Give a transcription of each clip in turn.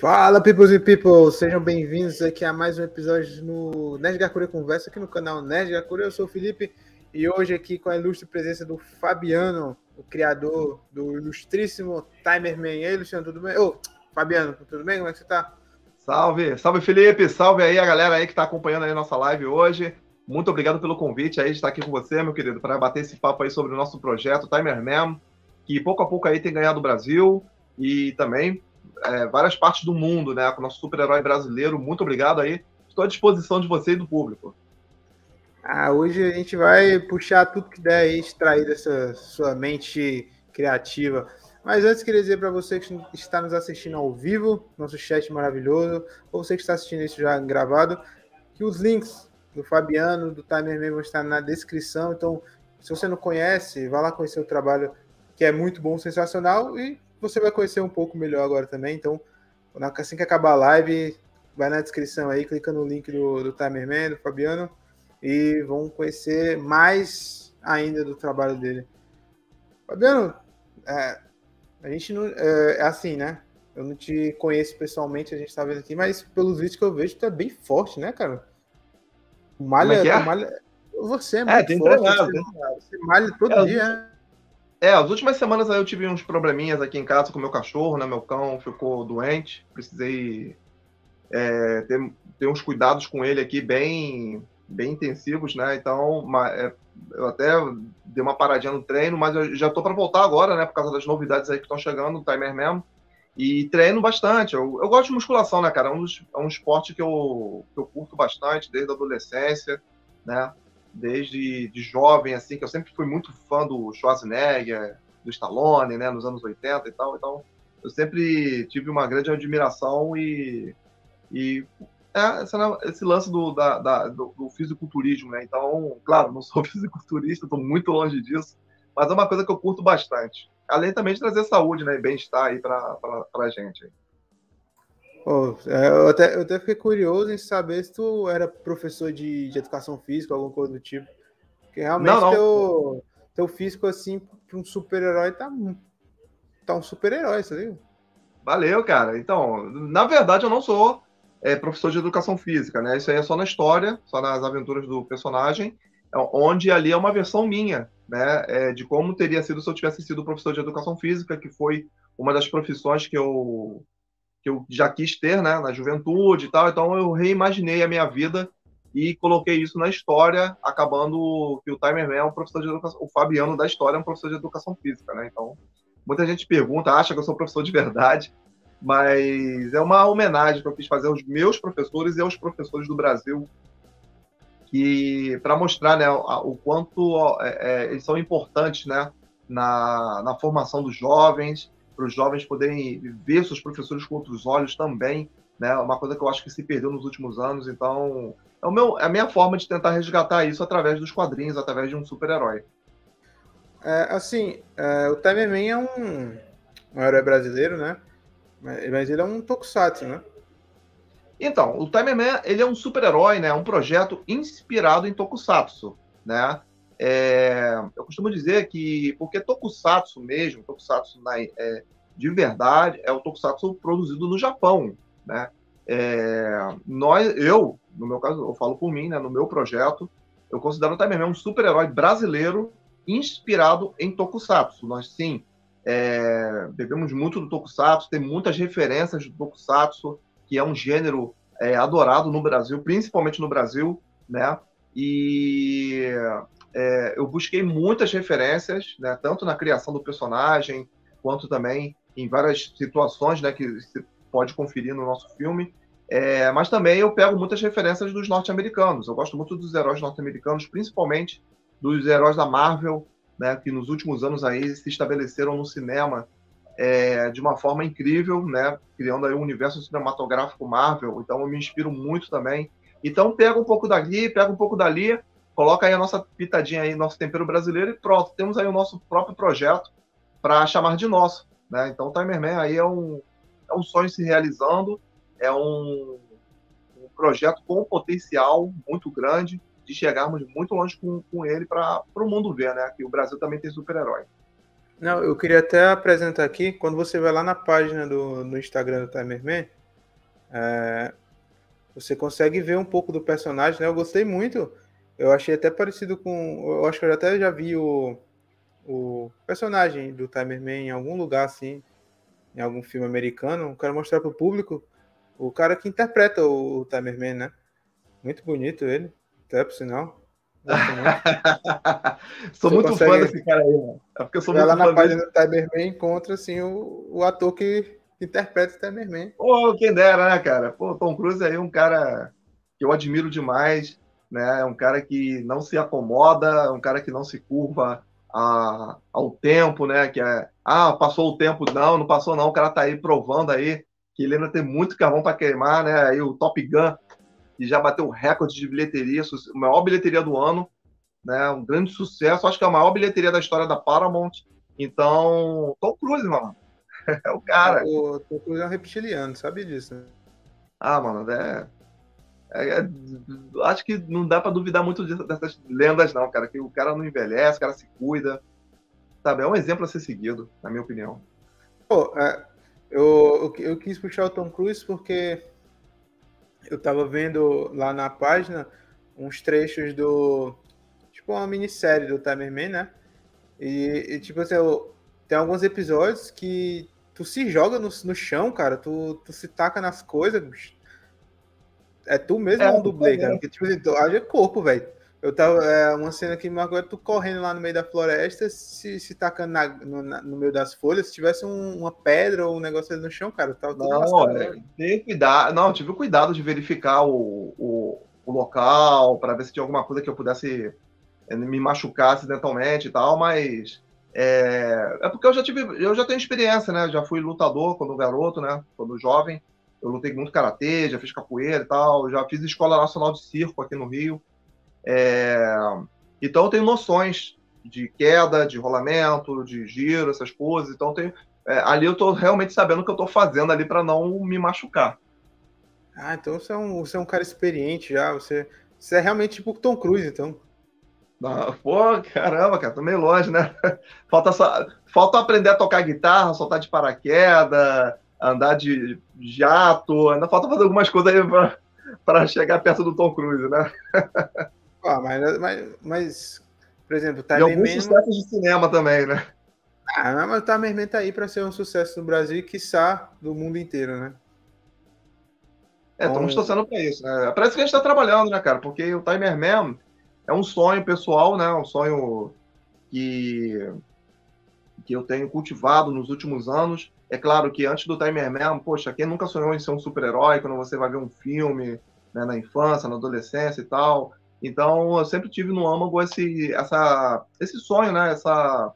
Fala, peoples e people! Sejam bem-vindos aqui a mais um episódio no Nerd Gakure Conversa, aqui no canal Nerd Gakure. Eu sou o Felipe e hoje aqui com a ilustre presença do Fabiano, o criador do ilustríssimo Timerman. E aí, Luciano, tudo bem? Ô, Fabiano, tudo bem? Como é que você tá? Salve, salve Felipe, salve aí a galera aí que está acompanhando aí a nossa live hoje. Muito obrigado pelo convite aí de estar aqui com você, meu querido, para bater esse papo aí sobre o nosso projeto Timerman, que pouco a pouco aí tem ganhado o Brasil e também é, várias partes do mundo, né? Com o nosso super-herói brasileiro. Muito obrigado aí. Estou à disposição de você e do público. Ah, hoje a gente vai puxar tudo que der aí, extrair dessa sua mente criativa. Mas antes, queria dizer para você que está nos assistindo ao vivo, nosso chat maravilhoso, ou você que está assistindo isso já gravado, que os links do Fabiano, do Timer vão estar na descrição. Então, se você não conhece, vá lá conhecer o trabalho que é muito bom, sensacional. E você vai conhecer um pouco melhor agora também. Então, assim que acabar a live, vai na descrição aí, clica no link do, do Timerman, do Fabiano, e vão conhecer mais ainda do trabalho dele. Fabiano, é, a gente não. É, é, assim, né? Eu não te conheço pessoalmente, a gente tá vendo aqui, mas pelos vídeos que eu vejo, tu é bem forte, né, cara? Malha, é, é? malha... Você é, é muito forte. Treinado, você, você malha todo é, dia, né? É, as últimas semanas aí eu tive uns probleminhas aqui em casa com meu cachorro, né? Meu cão ficou doente. Precisei é, ter, ter uns cuidados com ele aqui bem, bem intensivos, né? Então, uma, é, eu até dei uma paradinha no treino, mas eu já tô para voltar agora, né? Por causa das novidades aí que estão chegando, o timer mesmo. E treino bastante. Eu, eu gosto de musculação, né, cara? É um, é um esporte que eu, que eu curto bastante desde a adolescência, né? Desde de jovem, assim, que eu sempre fui muito fã do Schwarzenegger, do Stallone, né, nos anos 80 e tal. Então, eu sempre tive uma grande admiração e, e é, esse lance do, da, da, do, do, fisiculturismo, né? Então, claro, não sou fisiculturista, estou muito longe disso, mas é uma coisa que eu curto bastante. Além também de trazer saúde né, e bem-estar aí para a gente. Oh, eu, até, eu até fiquei curioso em saber se tu era professor de, de educação física, alguma coisa do tipo. Porque realmente não, não. Teu, teu físico, assim, para um super-herói, tá, tá um super-herói, sabe? Valeu, cara. Então, na verdade, eu não sou é, professor de educação física, né? Isso aí é só na história, só nas aventuras do personagem, é, onde ali é uma versão minha, né? É, de como teria sido se eu tivesse sido professor de educação física, que foi uma das profissões que eu que eu já quis ter, né, na juventude e tal. Então eu reimaginei a minha vida e coloquei isso na história, acabando que o Timer Man é um professor de educação, o Fabiano da história é um professor de educação física, né? Então muita gente pergunta, acha que eu sou professor de verdade, mas é uma homenagem que eu quis fazer aos meus professores e aos professores do Brasil que para mostrar né, o quanto é, é, eles são importantes né, na, na formação dos jovens para os jovens poderem ver seus professores com outros olhos também, né? Uma coisa que eu acho que se perdeu nos últimos anos. Então, é, o meu, é a minha forma de tentar resgatar isso através dos quadrinhos, através de um super-herói. É, assim, é, o Time Man é um, um herói brasileiro, né? Mas ele é um tokusatsu, né? Então, o Time Man ele é um super-herói, né? Um projeto inspirado em tokusatsu, né? É, eu costumo dizer que, porque tokusatsu mesmo, tokusatsu na, é, de verdade, é o tokusatsu produzido no Japão, né? É, nós, eu, no meu caso, eu falo por mim, né, no meu projeto, eu considero Timerman um super-herói brasileiro inspirado em tokusatsu. Nós, sim, é, bebemos muito do tokusatsu, tem muitas referências do tokusatsu, que é um gênero é, adorado no Brasil, principalmente no Brasil, né? E é, eu busquei muitas referências, né, tanto na criação do personagem, quanto também em várias situações né, que você pode conferir no nosso filme. É, mas também eu pego muitas referências dos norte-americanos. Eu gosto muito dos heróis norte-americanos, principalmente dos heróis da Marvel, né, que nos últimos anos aí se estabeleceram no cinema é, de uma forma incrível, né, criando aí um universo cinematográfico Marvel. Então eu me inspiro muito também. Então pega um pouco dali, pega um pouco dali, coloca aí a nossa pitadinha aí, nosso tempero brasileiro e pronto, temos aí o nosso próprio projeto para chamar de nosso, né? Então o Timerman aí é um, é um sonho se realizando, é um, um projeto com potencial muito grande de chegarmos muito longe com, com ele para o mundo ver, né? Que o Brasil também tem super-herói. Não, eu queria até apresentar aqui, quando você vai lá na página do, no Instagram do Timerman, É, você consegue ver um pouco do personagem, né? Eu gostei muito. Eu achei até parecido com. Eu acho que eu até já vi o, o personagem do Timerman em algum lugar assim, em algum filme americano. Quero mostrar para o público o cara que interpreta o, o Timerman, né? Muito bonito ele, até por sinal. sou muito consegue... fã desse cara aí, mano. É porque eu sou muito lá na página do Timerman encontra assim, o, o ator que interpreta o Timerman. Pô, quem dera, né, cara? Pô, Tom Cruise aí é um cara que eu admiro demais, né? É um cara que não se acomoda, é um cara que não se curva a, ao tempo, né? Que é, ah, passou o tempo, não, não passou não, o cara tá aí provando aí que ele ainda tem muito carvão para queimar, né? Aí o Top Gun e já bateu o recorde de bilheteria, a maior bilheteria do ano, né? Um grande sucesso, acho que é a maior bilheteria da história da Paramount. Então, Tom Cruise, mano. É o cara. O Tom Cruise é um reptiliano, sabe disso, né? Ah, mano, é... é, é acho que não dá para duvidar muito dessas lendas, não, cara. Que o cara não envelhece, o cara se cuida. Sabe? É um exemplo a ser seguido, na minha opinião. Pô, é, eu, eu, eu quis puxar o Tom Cruise porque eu tava vendo lá na página uns trechos do. Tipo, uma minissérie do Timerman, né? E, e tipo assim, eu, tem alguns episódios que tu se joga no, no chão, cara, tu, tu se taca nas coisas. É tu mesmo é, um dublê, cara. Porque, tipo assim, tu haja corpo, velho. Eu tava. É uma cena que agora tu correndo lá no meio da floresta, se, se tacando na, no, na, no meio das folhas, se tivesse um, uma pedra ou um negócio ali no chão, cara, tava tudo Não, é, tem cuidado. Não, tive o cuidado de verificar o, o, o local para ver se tinha alguma coisa que eu pudesse é, me machucar acidentalmente e tal, mas. É, é porque eu já tive. Eu já tenho experiência, né? Já fui lutador quando garoto, né? Quando jovem. Eu lutei muito karatê, já fiz capoeira e tal, já fiz escola nacional de circo aqui no Rio. É, então eu tenho noções de queda, de rolamento, de giro, essas coisas. Então tenho, é, ali eu estou realmente sabendo o que eu estou fazendo ali para não me machucar. Ah, então você é um, você é um cara experiente já. Você, você é realmente tipo Tom Cruise, então. Não, pô, caramba, cara, tô meio longe, né? Falta, só, falta aprender a tocar guitarra, soltar de paraquedas, andar de jato, ainda falta fazer algumas coisas aí para chegar perto do Tom Cruise, né? Ah, mas, mas, mas, por exemplo, tá E alguns sucessos de cinema também, né? Ah, mas o Timerman tá aí para ser um sucesso no Brasil e, quiçá, do mundo inteiro, né? É, estamos então... torcendo para isso, né? Parece que a gente está trabalhando, né, cara? Porque o Timerman é um sonho pessoal, né? Um sonho que, que eu tenho cultivado nos últimos anos. É claro que antes do Timerman, poxa, quem nunca sonhou em ser um super-herói quando você vai ver um filme né, na infância, na adolescência e tal? Então, eu sempre tive no âmago esse, essa, esse sonho, né? essa,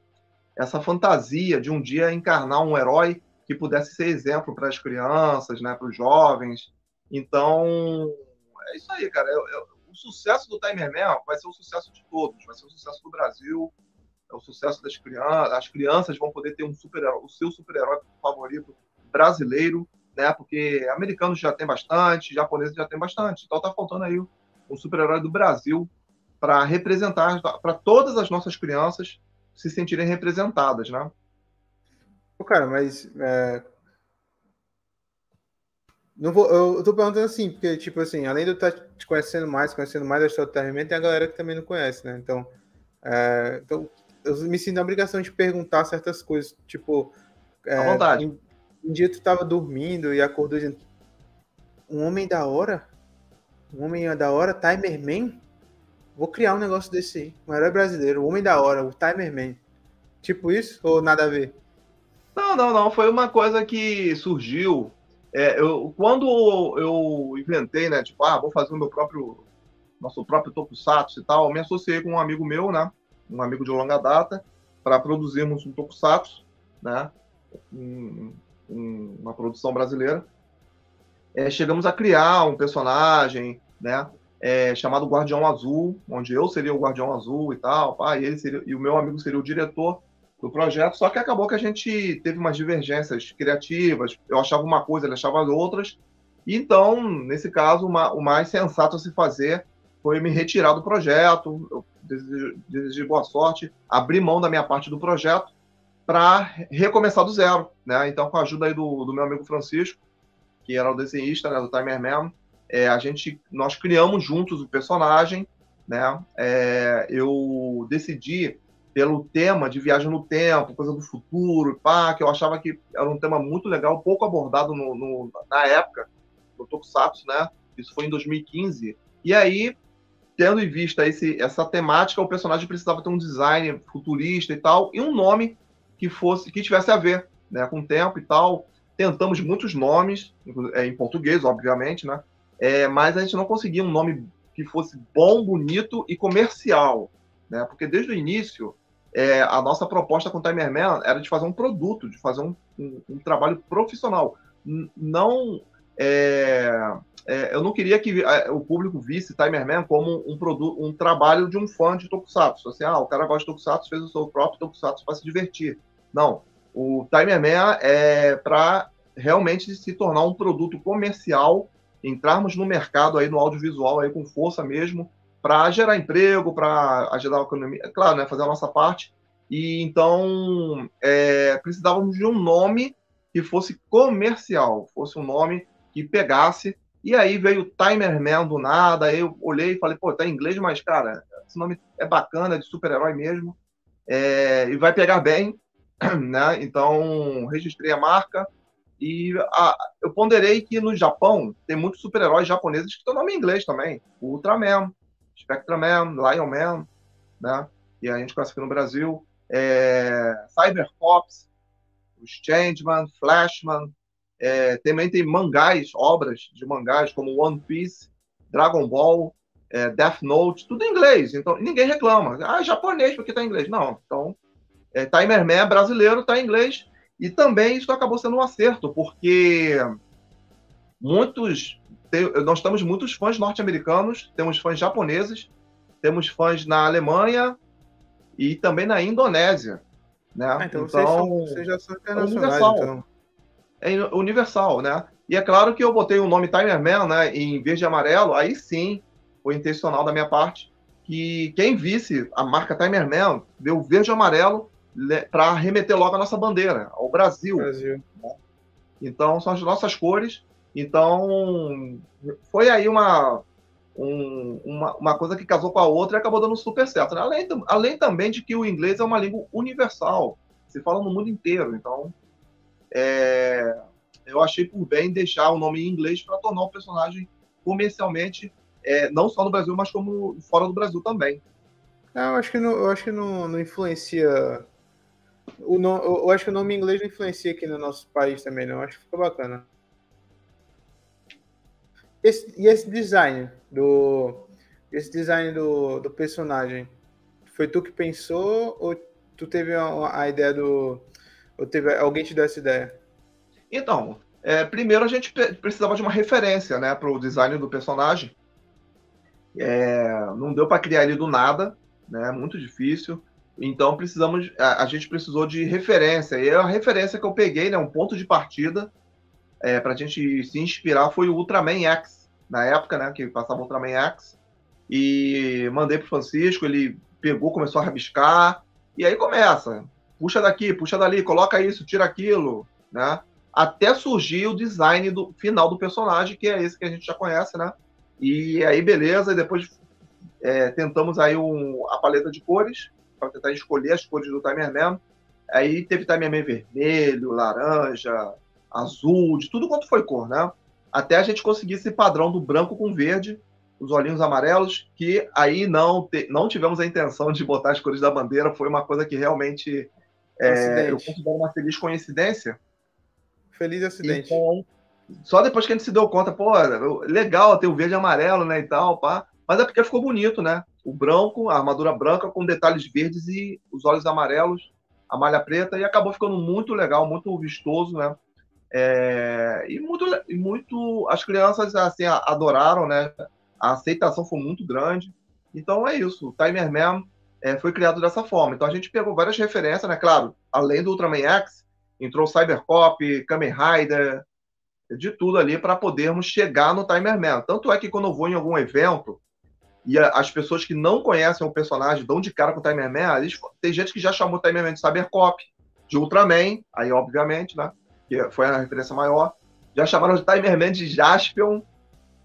essa fantasia de um dia encarnar um herói que pudesse ser exemplo para as crianças, né? para os jovens. Então, é isso aí, cara. Eu, eu, o sucesso do Timer Man vai ser o sucesso de todos, vai ser o sucesso do Brasil, é o sucesso das crianças. As crianças vão poder ter um super o seu super-herói favorito brasileiro, né? Porque americanos já tem bastante, japoneses já tem bastante. Então tá faltando aí um super-herói do Brasil para representar, para todas as nossas crianças se sentirem representadas, né? Pô, cara, mas é... não vou, eu tô perguntando assim, porque, tipo assim, além de eu estar te conhecendo mais, conhecendo mais a história do Terramento, tem a galera que também não conhece, né? Então, é... então eu me sinto na obrigação de perguntar certas coisas, tipo. É, à vontade. Um, um dia tu tava dormindo e acordou dizendo: Um homem da hora? Um homem da hora, Timer Man. Vou criar um negócio desse aí. Um herói brasileiro, o homem da hora, o Timer Man. Tipo isso ou nada a ver? Não, não, não. Foi uma coisa que surgiu. É, eu, quando eu inventei, né? Tipo, ah, vou fazer o meu próprio. Nosso próprio Tokusatsu e tal, eu me associei com um amigo meu, né? Um amigo de longa data, para produzirmos um Tokusatsu, né? Um, um, uma produção brasileira é, chegamos a criar um personagem, né? É, chamado Guardião Azul, onde eu seria o Guardião Azul e tal, pá, e ele seria, e o meu amigo seria o diretor do projeto. Só que acabou que a gente teve umas divergências criativas. Eu achava uma coisa, ele achava outras. Então, nesse caso, uma, o mais sensato a se fazer foi me retirar do projeto. Eu desejei boa sorte, abrir mão da minha parte do projeto para recomeçar do zero, né? Então, com a ajuda aí do, do meu amigo Francisco, que era o desenhista né, do Timer Man, é, a gente, nós criamos juntos o personagem, né? É, eu decidi pelo tema de viagem no tempo, coisa do futuro, pá, que eu achava que era um tema muito legal, pouco abordado no, no, na época, no Tokusatsu, né? Isso foi em 2015. E aí, tendo em vista esse, essa temática, o personagem precisava ter um design futurista e tal, e um nome que fosse que tivesse a ver né, com o tempo e tal. Tentamos muitos nomes, é, em português, obviamente, né? É, mas a gente não conseguia um nome que fosse bom, bonito e comercial, né? Porque desde o início é, a nossa proposta com o Timer Man era de fazer um produto, de fazer um, um, um trabalho profissional. não, é, é, eu não queria que é, o público visse Timer Man como um produto, um trabalho de um fã de Tokusatsu. Assim, ah, o cara gosta de Tokusatsu, fez o seu próprio Tokusatsu para se divertir. Não, o Timer Man é para realmente se tornar um produto comercial, entrarmos no mercado aí no audiovisual aí com força mesmo, para gerar emprego, para ajudar a economia, é claro, né, fazer a nossa parte. E então é, precisávamos de um nome que fosse comercial, fosse um nome que pegasse. E aí veio o Timer Man do nada. Aí eu olhei e falei, pô, tá em inglês, mas cara, esse nome é bacana, é de super-herói mesmo, é, e vai pegar bem, né? Então registrei a marca. E a, eu ponderei que no Japão tem muitos super-heróis japoneses que têm nome em inglês também. O Ultraman, Spectreman, Lionman, né? E a gente conhece aqui no Brasil. É, Cybercops, os Changeman, Flashman. É, também tem mangás, obras de mangás como One Piece, Dragon Ball, é, Death Note, tudo em inglês. Então ninguém reclama. Ah, japonês porque está em inglês. Não. Então, é, Timer Man é brasileiro, está em inglês. E também isso acabou sendo um acerto, porque muitos tem, nós temos muitos fãs norte-americanos, temos fãs japoneses, temos fãs na Alemanha e também na Indonésia. Né? Ah, então, então vocês, são, vocês já são internacionais. É universal. Então. É universal, né? E é claro que eu botei o nome Timer Man né, em verde e amarelo, aí sim foi intencional da minha parte, que quem visse a marca Timer Man deu verde e amarelo para remeter logo a nossa bandeira, ao Brasil. Brasil. Né? Então são as nossas cores então, foi aí uma, um, uma, uma, coisa que casou com a outra e acabou dando super certo. Né? Além, além também de que o inglês é uma língua universal, se fala no mundo inteiro. Então, é, eu achei por bem deixar o nome em inglês para tornar o personagem comercialmente, é, não só no Brasil, mas como fora do Brasil também. É, eu acho que não, eu acho que não, não influencia. O no, eu acho que o nome em inglês não influencia aqui no nosso país também, não. Eu acho que ficou bacana. Esse, e esse design do esse design do, do personagem foi tu que pensou ou tu teve a, a ideia do ou teve alguém te deu essa ideia? Então, é, primeiro a gente precisava de uma referência, né, para o design do personagem. É, não deu para criar ele do nada, né, muito difícil. Então precisamos, a, a, gente precisou de referência. E a referência que eu peguei, né, um ponto de partida, é, para a gente se inspirar foi o Ultraman X, na época, né, que passava o Ultraman X, e mandei para Francisco, ele pegou, começou a rabiscar, e aí começa, puxa daqui, puxa dali, coloca isso, tira aquilo, né, até surgir o design do final do personagem, que é esse que a gente já conhece, né, e aí beleza, e depois é, tentamos aí um, a paleta de cores, para tentar escolher as cores do Timer Man, aí teve Timer Man vermelho, laranja, azul, de tudo quanto foi cor, né? Até a gente conseguir esse padrão do branco com verde, os olhinhos amarelos, que aí não, te, não tivemos a intenção de botar as cores da bandeira, foi uma coisa que realmente é, eu considero uma feliz coincidência. Feliz acidente. Então, só depois que a gente se deu conta, pô, legal ter o verde e amarelo, né, e tal, pá. Mas é porque ficou bonito, né? O branco, a armadura branca com detalhes verdes e os olhos amarelos, a malha preta, e acabou ficando muito legal, muito vistoso, né? É, e muito, muito, as crianças assim adoraram, né? A aceitação foi muito grande. Então é isso. O Timer Man é, foi criado dessa forma. Então a gente pegou várias referências, né? Claro, além do Ultraman X, entrou Cybercop, Kamen Rider, de tudo ali para podermos chegar no Timer Man. Tanto é que quando eu vou em algum evento e as pessoas que não conhecem o personagem dão de cara com o Timer Man, eles, tem gente que já chamou o Timer Man de Cybercop, de Ultraman, aí obviamente, né? que foi a referência maior. Já chamaram de Timerman de Jaspion,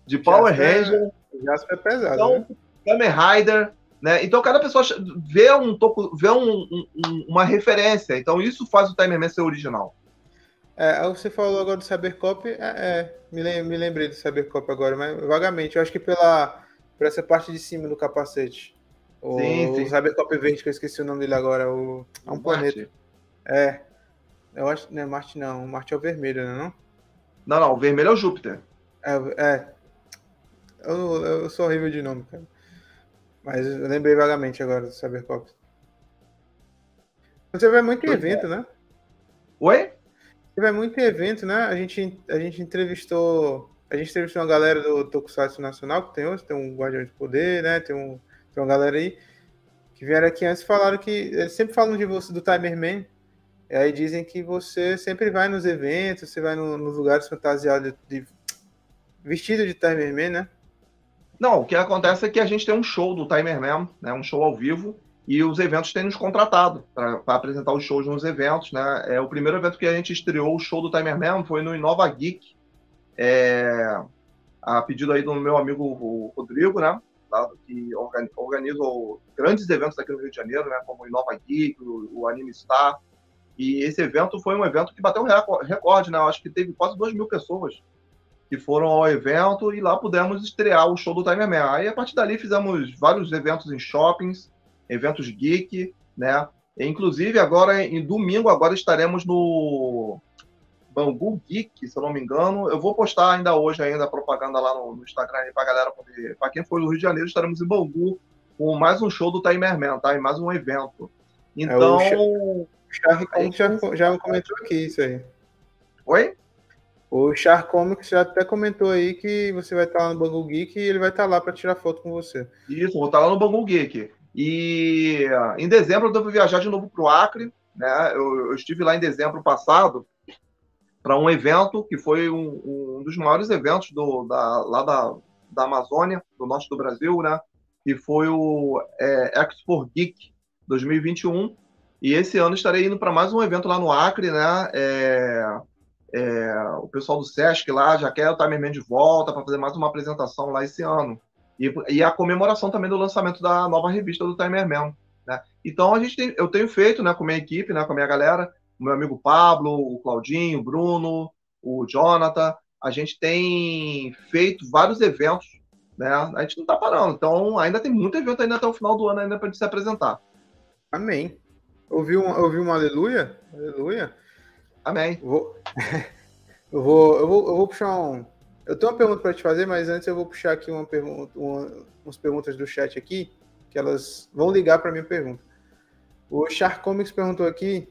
de Power Jasper, Ranger. Jasper é pesado. Então, né? Kamen Rider. Né? Então cada pessoa vê, um, vê um, um, uma referência. Então isso faz o Timerman ser original. É, você falou agora do Cybercop, é, é me, me lembrei do Cybercop agora, mas vagamente. Eu acho que pela, por essa parte de cima do capacete. O, sim, sim. o Cybercop verde, que eu esqueci o nome dele agora, o, é um o planeta. Marte. É. Eu acho. Não é Marte, não. Marte é o vermelho, não é? Não, não, não o vermelho é o Júpiter. É. é. Eu, eu sou horrível de nome, cara. Mas eu lembrei vagamente agora do Cybercop. Você vai muito em evento, né? Oi? Você vai muito em evento, né? A gente, a gente entrevistou. A gente entrevistou uma galera do Tokusatsu Nacional, que tem hoje, tem um Guardião de Poder, né? Tem, um, tem uma galera aí que vieram aqui antes e falaram que. Eles sempre falam de você, do Timerman. E aí dizem que você sempre vai nos eventos, você vai no, nos lugares fantasiados de, de, vestido de Timerman, né? Não, o que acontece é que a gente tem um show do Timer Man, né, um show ao vivo, e os eventos têm nos contratado para apresentar os shows nos eventos. Né? É, o primeiro evento que a gente estreou o show do Timer Man foi no Inova Geek, é, a pedido aí do meu amigo Rodrigo, né, que organiza grandes eventos aqui no Rio de Janeiro, né, como o Inova Geek, o, o Anime Star. E esse evento foi um evento que bateu recorde, né? Eu acho que teve quase 2 mil pessoas que foram ao evento e lá pudemos estrear o show do Timer Man. Aí a partir dali fizemos vários eventos em shoppings, eventos geek, né? E, inclusive agora em domingo agora estaremos no Bangu Geek, se eu não me engano. Eu vou postar ainda hoje ainda a propaganda lá no, no Instagram para galera poder, para quem for do Rio de Janeiro, estaremos em Bangu com mais um show do Timer Man, tá? E mais um evento. Então, é, o Charlie já, já comentou aqui isso aí. Oi? O Char Comics já até comentou aí que você vai estar lá no Bangu Geek e ele vai estar lá para tirar foto com você. Isso, vou estar lá no Bangu Geek. E em dezembro eu devo viajar de novo para o Acre. Né? Eu, eu, estive lá em dezembro passado para um evento que foi um, um dos maiores eventos do, da, lá da, da Amazônia, do norte do Brasil, né? que foi o é, Expo Geek 2021. E esse ano estarei indo para mais um evento lá no Acre, né? É, é, o pessoal do Sesc lá já quer o Timerman de volta para fazer mais uma apresentação lá esse ano. E, e, a comemoração também do lançamento da nova revista do Timerman. Né? Então a gente tem, eu tenho feito né, com a minha equipe, né, com a minha galera, o meu amigo Pablo, o Claudinho, o Bruno, o Jonathan, a gente tem feito vários eventos, né? A gente não está parando. Então ainda tem muito evento ainda até o final do ano ainda para se apresentar. Amém. Ouviu um, ouviu um aleluia? Aleluia. Amém. Vou... eu, vou, eu, vou, eu vou puxar um. Eu tenho uma pergunta para te fazer, mas antes eu vou puxar aqui uma pergunta, uma, umas perguntas do chat aqui, que elas vão ligar para minha pergunta. O Char Comics perguntou aqui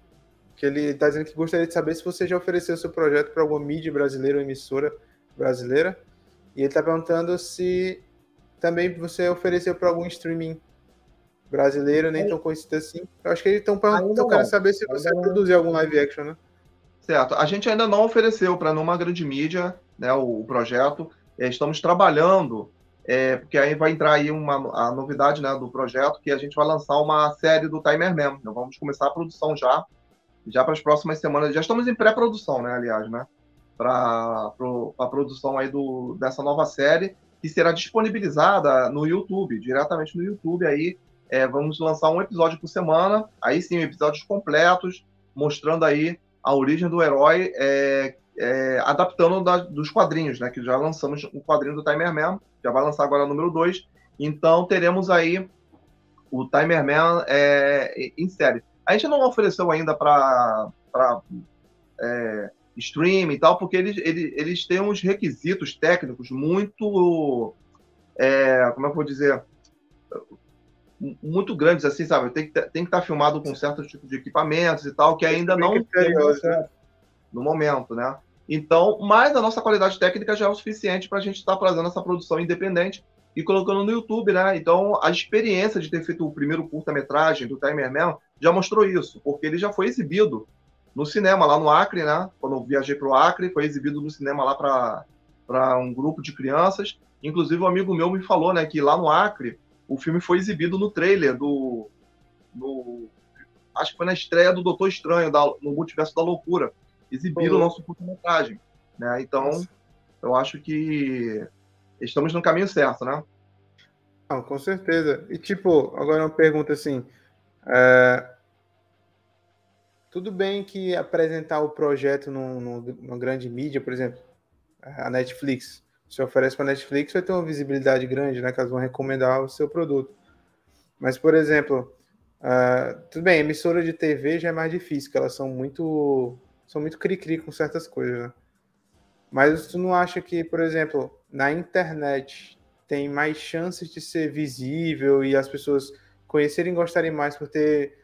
que ele está dizendo que gostaria de saber se você já ofereceu seu projeto para alguma mídia brasileira ou emissora brasileira. E ele está perguntando se também você ofereceu para algum streaming brasileiro, nem tão conhecido assim. Eu acho que eles estão querendo saber se você produziu algum live action, né? Certo. A gente ainda não ofereceu para nenhuma grande mídia né, o, o projeto. É, estamos trabalhando, é, porque aí vai entrar aí uma, a novidade né, do projeto, que a gente vai lançar uma série do Timer Man. Então, vamos começar a produção já, já para as próximas semanas. Já estamos em pré-produção, né, aliás, né? Para a produção aí do, dessa nova série, que será disponibilizada no YouTube, diretamente no YouTube aí. É, vamos lançar um episódio por semana, aí sim, episódios completos, mostrando aí a origem do herói é, é, adaptando da, dos quadrinhos, né? Que já lançamos o quadrinho do Timer Man, já vai lançar agora o número 2. Então teremos aí o Timer Man é, em série. A gente não ofereceu ainda para é, stream e tal, porque eles, eles, eles têm uns requisitos técnicos muito. É, como é que eu vou dizer? Muito grandes, assim, sabe? Tem que, tem que estar filmado com certo tipo de equipamentos e tal, que ainda não tem no momento, né? Então, mas a nossa qualidade técnica já é o suficiente para a gente estar fazendo essa produção independente e colocando no YouTube, né? Então, a experiência de ter feito o primeiro curta-metragem do Timer Man já mostrou isso, porque ele já foi exibido no cinema lá no Acre, né? Quando eu viajei para o Acre, foi exibido no cinema lá para um grupo de crianças. Inclusive, um amigo meu me falou, né, que lá no Acre o filme foi exibido no trailer do. No, acho que foi na estreia do Doutor Estranho, da, no Multiverso da Loucura. Exibiram o nosso curta-metragem. Né? Então, Nossa. eu acho que estamos no caminho certo, né? Não, com certeza. E tipo, agora uma pergunta assim. É... Tudo bem que apresentar o projeto numa grande mídia, por exemplo, a Netflix. Você oferece para Netflix, vai ter uma visibilidade grande, né? Que elas vão recomendar o seu produto. Mas, por exemplo, uh, tudo bem, emissora de TV já é mais difícil, porque elas são muito são muito cri-cri com certas coisas, né? Mas tu não acha que, por exemplo, na internet tem mais chances de ser visível e as pessoas conhecerem e gostarem mais por ter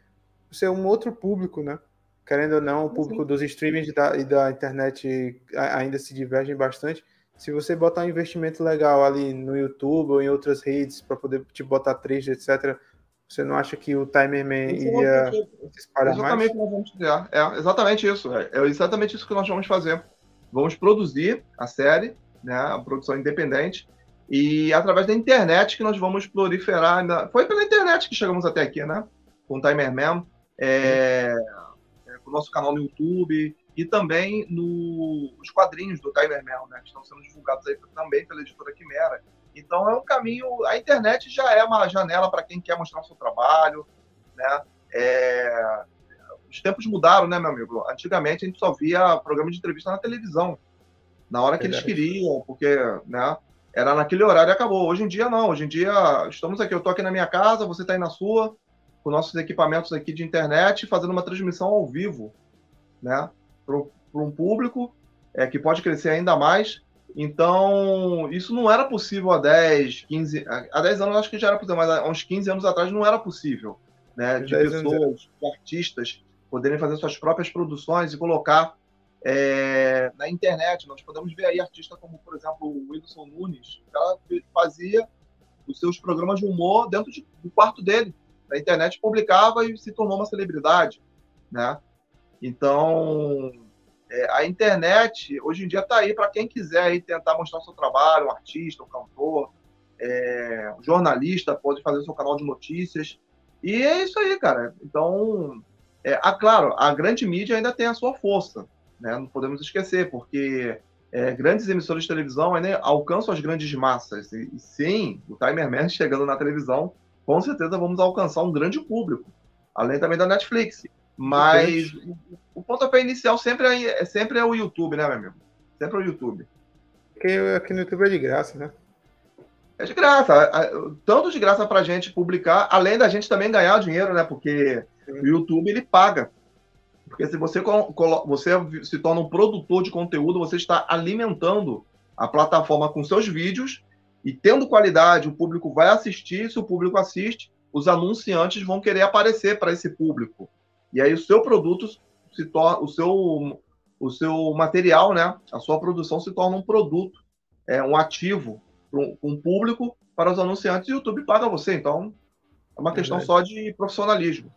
por ser um outro público, né? Querendo ou não, o público Sim. dos streamings da, e da internet ainda se divergem bastante. Se você botar um investimento legal ali no YouTube ou em outras redes para poder te botar três, etc., você não acha que o Timerman iria se espalhar exatamente mais? Vamos é, exatamente isso. É, é exatamente isso que nós vamos fazer. Vamos produzir a série, né, a produção independente, e através da internet que nós vamos proliferar. Foi pela internet que chegamos até aqui, né? Com o Timerman, é, é, com o nosso canal no YouTube e também nos quadrinhos do Timerman, né? Que estão sendo divulgados aí também pela editora Quimera. Então é um caminho. A internet já é uma janela para quem quer mostrar o seu trabalho, né? É, os tempos mudaram, né, meu amigo? Antigamente a gente só via programa de entrevista na televisão, na hora que eles queriam, porque, né? Era naquele horário e acabou. Hoje em dia não. Hoje em dia estamos aqui. Eu estou aqui na minha casa, você está aí na sua, com nossos equipamentos aqui de internet, fazendo uma transmissão ao vivo, né? Para um público é, que pode crescer ainda mais então, isso não era possível há 10, 15, há 10 anos acho que já era possível, mas há uns 15 anos atrás não era possível, né? De pessoas, de artistas poderem fazer suas próprias produções e colocar é, na internet. Nós podemos ver aí artistas como, por exemplo, o Wilson Nunes, que fazia os seus programas de humor dentro de, do quarto dele. Na internet publicava e se tornou uma celebridade, né? Então, é, a internet, hoje em dia, está aí para quem quiser aí tentar mostrar o seu trabalho, um artista, um cantor, é, um jornalista, pode fazer seu canal de notícias. E é isso aí, cara. Então, é, ah, claro, a grande mídia ainda tem a sua força, né? não podemos esquecer, porque é, grandes emissoras de televisão ainda alcançam as grandes massas. E, e sim, o Timer Man chegando na televisão, com certeza vamos alcançar um grande público, além também da Netflix. Mas o pontapé inicial sempre é, sempre é o YouTube, né, meu amigo? Sempre é o YouTube. Porque aqui no YouTube é de graça, né? É de graça. Tanto de graça pra gente publicar, além da gente também ganhar dinheiro, né? Porque Sim. o YouTube ele paga. Porque se você, você se torna um produtor de conteúdo, você está alimentando a plataforma com seus vídeos e tendo qualidade, o público vai assistir. Se o público assiste, os anunciantes vão querer aparecer para esse público. E aí o seu produto se torna, o seu, o seu material, né, a sua produção se torna um produto, é um ativo para um, um, público, para os anunciantes, e o YouTube paga você. Então, é uma questão só de profissionalismo.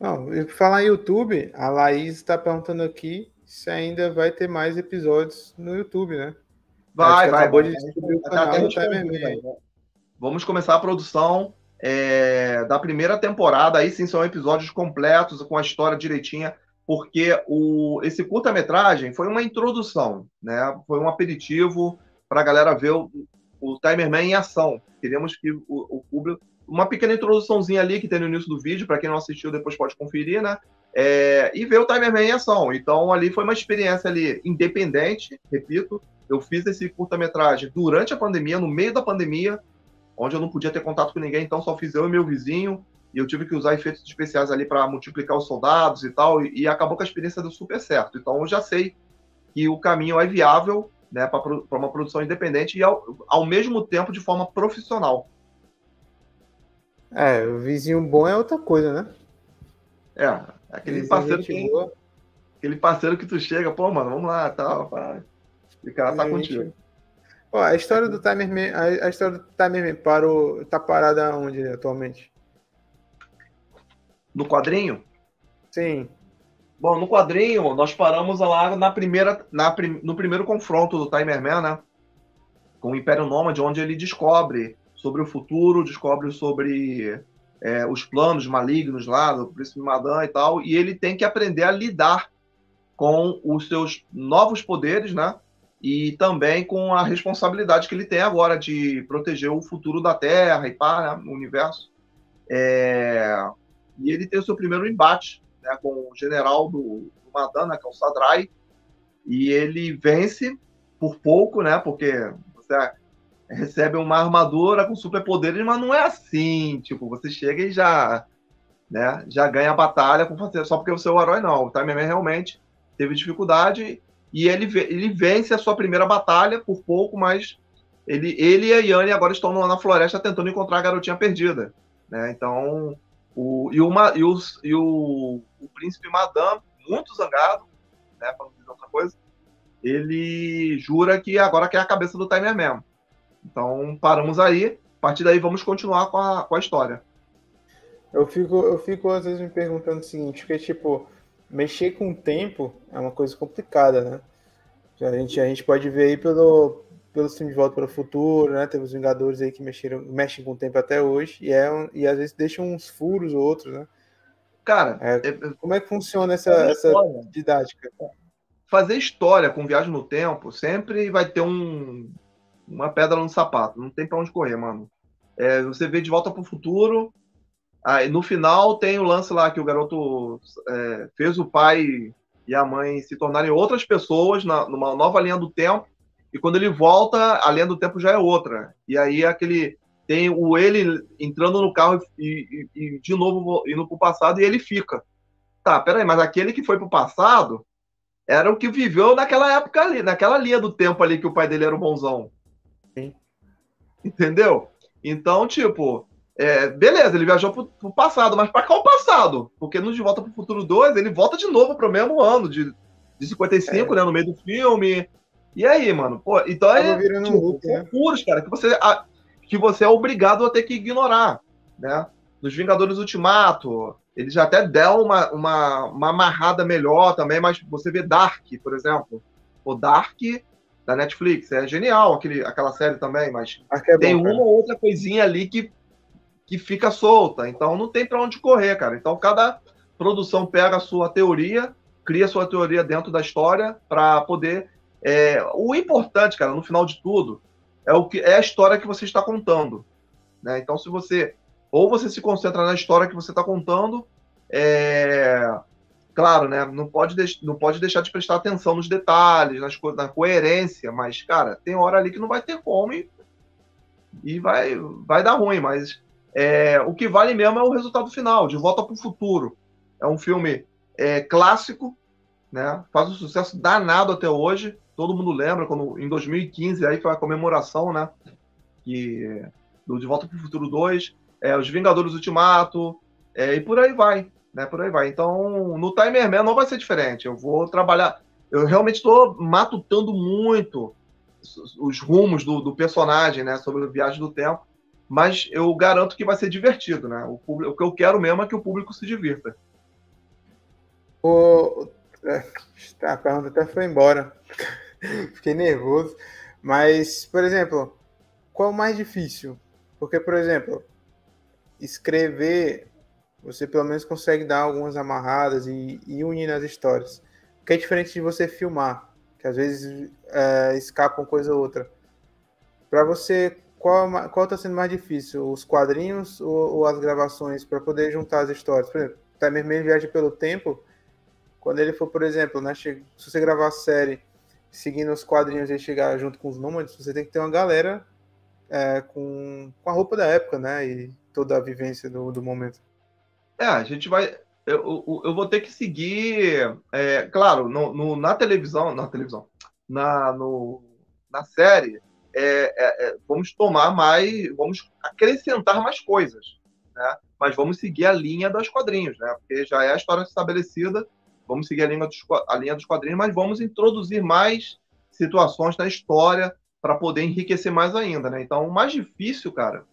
Não, falar em YouTube, a Laís está perguntando aqui se ainda vai ter mais episódios no YouTube, né? Vai, vai. Acabou vai, de descobrir o canal do Vamos começar a produção é, da primeira temporada, aí sim são episódios completos, com a história direitinha, porque o, esse curta-metragem foi uma introdução, né? foi um aperitivo para a galera ver o, o Timerman em ação. Queríamos que o, o, público. Uma pequena introduçãozinha ali que tem no início do vídeo, para quem não assistiu, depois pode conferir, né? É, e ver o Timerman em ação. Então, ali foi uma experiência ali independente, repito. Eu fiz esse curta-metragem durante a pandemia, no meio da pandemia, onde eu não podia ter contato com ninguém, então só fiz eu e meu vizinho, e eu tive que usar efeitos especiais ali para multiplicar os soldados e tal, e, e, acabou que a experiência deu super certo. Então eu já sei que o caminho é viável né, para uma produção independente e ao, ao mesmo tempo de forma profissional. É, o vizinho bom é outra coisa, né? É, aquele parceiro que, aquele parceiro que tu chega, pô, mano, vamos lá, tal, pá. E o cara tá contigo. Ó, a história do Timer a, a história do Timer parou, tá parada onde atualmente? No quadrinho? Sim. Bom, no quadrinho, nós paramos lá na primeira, na, no primeiro confronto do Timerman, né? Com o Império Nômade, onde ele descobre sobre o futuro, descobre sobre é, os planos malignos lá do Príncipe Madan e tal, e ele tem que aprender a lidar com os seus novos poderes, né? E também com a responsabilidade que ele tem agora de proteger o futuro da Terra e pá, né? o universo. É... E ele tem o seu primeiro embate né? com o general do, do Madana, que é o Sadrai, e ele vence por pouco, né? Porque você recebe uma armadura com superpoderes, mas não é assim. Tipo, você chega e já, né? Já ganha a batalha com você só porque você é o herói, não. O Time Man realmente teve dificuldade e ele, ele vence a sua primeira batalha por pouco, mas ele, ele e a Yanni agora estão na floresta tentando encontrar a garotinha perdida. Né? Então, o, e, uma, e, os, e o, o príncipe Madame, muito zangado, né, para não dizer outra coisa, ele jura que agora quer a cabeça do Timer mesmo. Então, paramos aí. A partir daí, vamos continuar com a, com a história. Eu fico, eu fico, às vezes, me perguntando o seguinte, porque, tipo, mexer com o tempo é uma coisa complicada, né? A gente, a gente pode ver aí pelo, pelo filme de Volta para o Futuro, né? Temos Vingadores aí que mexeram, mexem com o tempo até hoje e, é, e às vezes deixam uns furos ou outros, né? Cara, é, é, como é que funciona essa, essa didática? Fazer história com viagem no tempo sempre vai ter um, uma pedra no sapato. Não tem para onde correr, mano. É, você vê de volta para o futuro, Aí, no final tem o lance lá que o garoto é, fez o pai e a mãe se tornarem outras pessoas na, numa nova linha do tempo. E quando ele volta, a linha do tempo já é outra. E aí aquele tem o ele entrando no carro e, e, e de novo indo para o passado e ele fica. Tá, peraí, mas aquele que foi para o passado era o que viveu naquela época ali, naquela linha do tempo ali que o pai dele era o bonzão. Sim. Entendeu? Então, tipo, é, beleza, ele viajou pro, pro passado, mas para qual passado? Porque no De Volta pro Futuro 2, ele volta de novo pro mesmo ano, de, de 55, é. né, no meio do filme. E aí, mano? Pô, então é tipo, look, né? puros, cara, que você, a, que você é obrigado a ter que ignorar, né? Nos Vingadores Ultimato, ele já até deu uma, uma, uma amarrada melhor também, mas você vê Dark, por exemplo. O Dark da Netflix é genial, aquele, aquela série também, mas é tem bom, uma ou outra coisinha ali que que fica solta. Então não tem para onde correr, cara. Então cada produção pega a sua teoria, cria a sua teoria dentro da história para poder. É... o importante, cara, no final de tudo, é o que é a história que você está contando. Né? Então, se você ou você se concentra na história que você está contando, é... claro, né? Não pode, não pode deixar de prestar atenção nos detalhes, nas co... na coerência, mas, cara, tem hora ali que não vai ter como e, e vai, vai dar ruim, mas é, o que vale mesmo é o resultado final, De Volta para o Futuro. É um filme é, clássico, né? faz um sucesso danado até hoje. Todo mundo lembra, quando em 2015 aí foi a comemoração né? que, do De Volta para o Futuro 2, é, Os Vingadores Ultimato, é, e por aí vai. Né? Por aí vai. Então, no Timer Man não vai ser diferente. Eu vou trabalhar. Eu realmente estou matutando muito os rumos do, do personagem, né? Sobre a viagem do tempo mas eu garanto que vai ser divertido, né? O, público, o que eu quero mesmo é que o público se divirta. O, é, a pergunta até foi embora. Fiquei nervoso. Mas, por exemplo, qual é o mais difícil? Porque, por exemplo, escrever, você pelo menos consegue dar algumas amarradas e, e unir nas histórias. O que é diferente de você filmar, que às vezes é, escapa uma coisa ou outra. Para você qual qual está sendo mais difícil, os quadrinhos ou, ou as gravações para poder juntar as histórias? Por exemplo, Timer Man Viagem pelo Tempo, quando ele for, por exemplo, né, se você gravar a série seguindo os quadrinhos e chegar junto com os números, você tem que ter uma galera é, com, com a roupa da época, né, e toda a vivência do, do momento. É, a gente vai. Eu, eu vou ter que seguir, é, claro, no, no, na televisão, na televisão, na, no, na série, é, é, é, vamos tomar mais, vamos acrescentar mais coisas, né? Mas vamos seguir a linha dos quadrinhos, né? Porque já é a história estabelecida, vamos seguir a linha dos, a linha dos quadrinhos, mas vamos introduzir mais situações na história para poder enriquecer mais ainda, né? Então, o mais difícil, cara,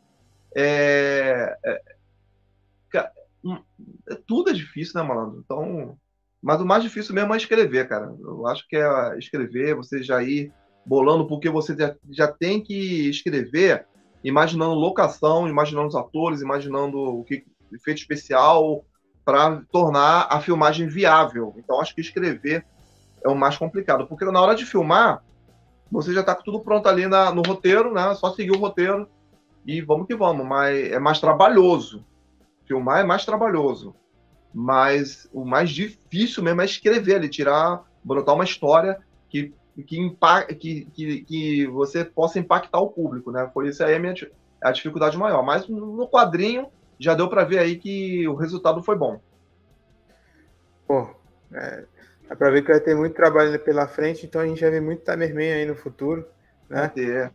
é, é, hum, é tudo é difícil, né, malandro? Então, mas o mais difícil mesmo é escrever, cara. Eu acho que é escrever, você já ir bolando, porque você já, já tem que escrever imaginando locação, imaginando os atores, imaginando o que efeito especial para tornar a filmagem viável. Então acho que escrever é o mais complicado, porque na hora de filmar, você já está com tudo pronto ali na, no roteiro, né? Só seguir o roteiro e vamos que vamos. Mas é mais trabalhoso. Filmar é mais trabalhoso. Mas o mais difícil mesmo é escrever ali, tirar, brotar uma história que, que, que, que, que você possa impactar o público, né? Por isso aí é a, minha, a dificuldade maior. Mas no quadrinho já deu para ver aí que o resultado foi bom. Pô, é, dá para ver que vai ter muito trabalho pela frente, então a gente vai ver muito Tamerman aí no futuro, né? Vai ter.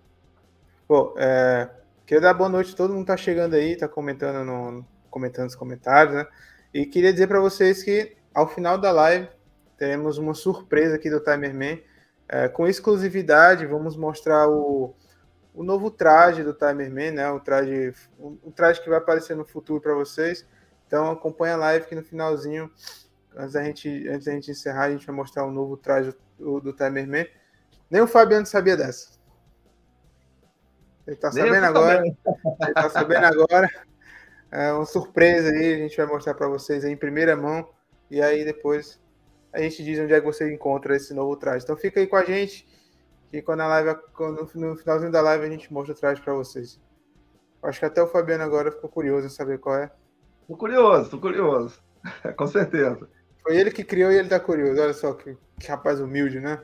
Pô, é, queria dar boa noite, todo mundo tá chegando aí, tá comentando no comentando nos comentários, né? E queria dizer para vocês que ao final da live teremos uma surpresa aqui do Timerman. É, com exclusividade, vamos mostrar o, o novo traje do Timerman, né? O traje, um, traje que vai aparecer no futuro para vocês. Então acompanha a live que no finalzinho, antes da gente, antes da gente encerrar, a gente vai mostrar o novo traje do, do Timerman. Nem o Fabiano sabia dessa. Ele tá sabendo agora. Ele tá sabendo agora. É uma surpresa aí, a gente vai mostrar para vocês em primeira mão. E aí depois a gente diz onde é que você encontra esse novo traje. Então fica aí com a gente, que quando a live, quando, no finalzinho da live a gente mostra o traje para vocês. Acho que até o Fabiano agora ficou curioso em saber qual é. Tô curioso, tô curioso. com certeza. Foi ele que criou e ele tá curioso. Olha só que, que rapaz humilde, né?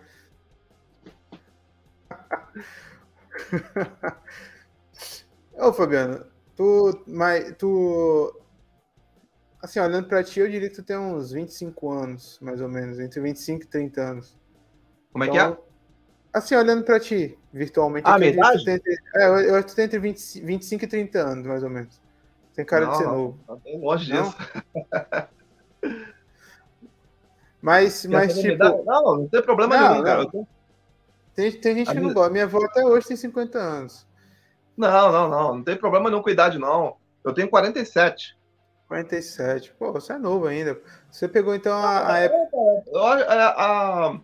Ô, Fabiano, Tu, mas, tu, assim, olhando pra ti, eu diria que tu tem uns 25 anos, mais ou menos, entre 25 e 30 anos. Como é que é? Então, assim, olhando pra ti, virtualmente. Ah, verdade? Entre, é, eu, eu acho que tu tem entre 20, 25 e 30 anos, mais ou menos. Tem cara não, de ser novo. Não, tem longe não? disso. mas, mas tipo... Não, não tem problema não, nenhum, cara. Tem, tem gente a que minha... não gosta. Minha avó até hoje tem 50 anos. Não, não, não. Não tem problema não com idade, não. Eu tenho 47. 47. Pô, você é novo ainda. Você pegou então a, a época. A, a, a,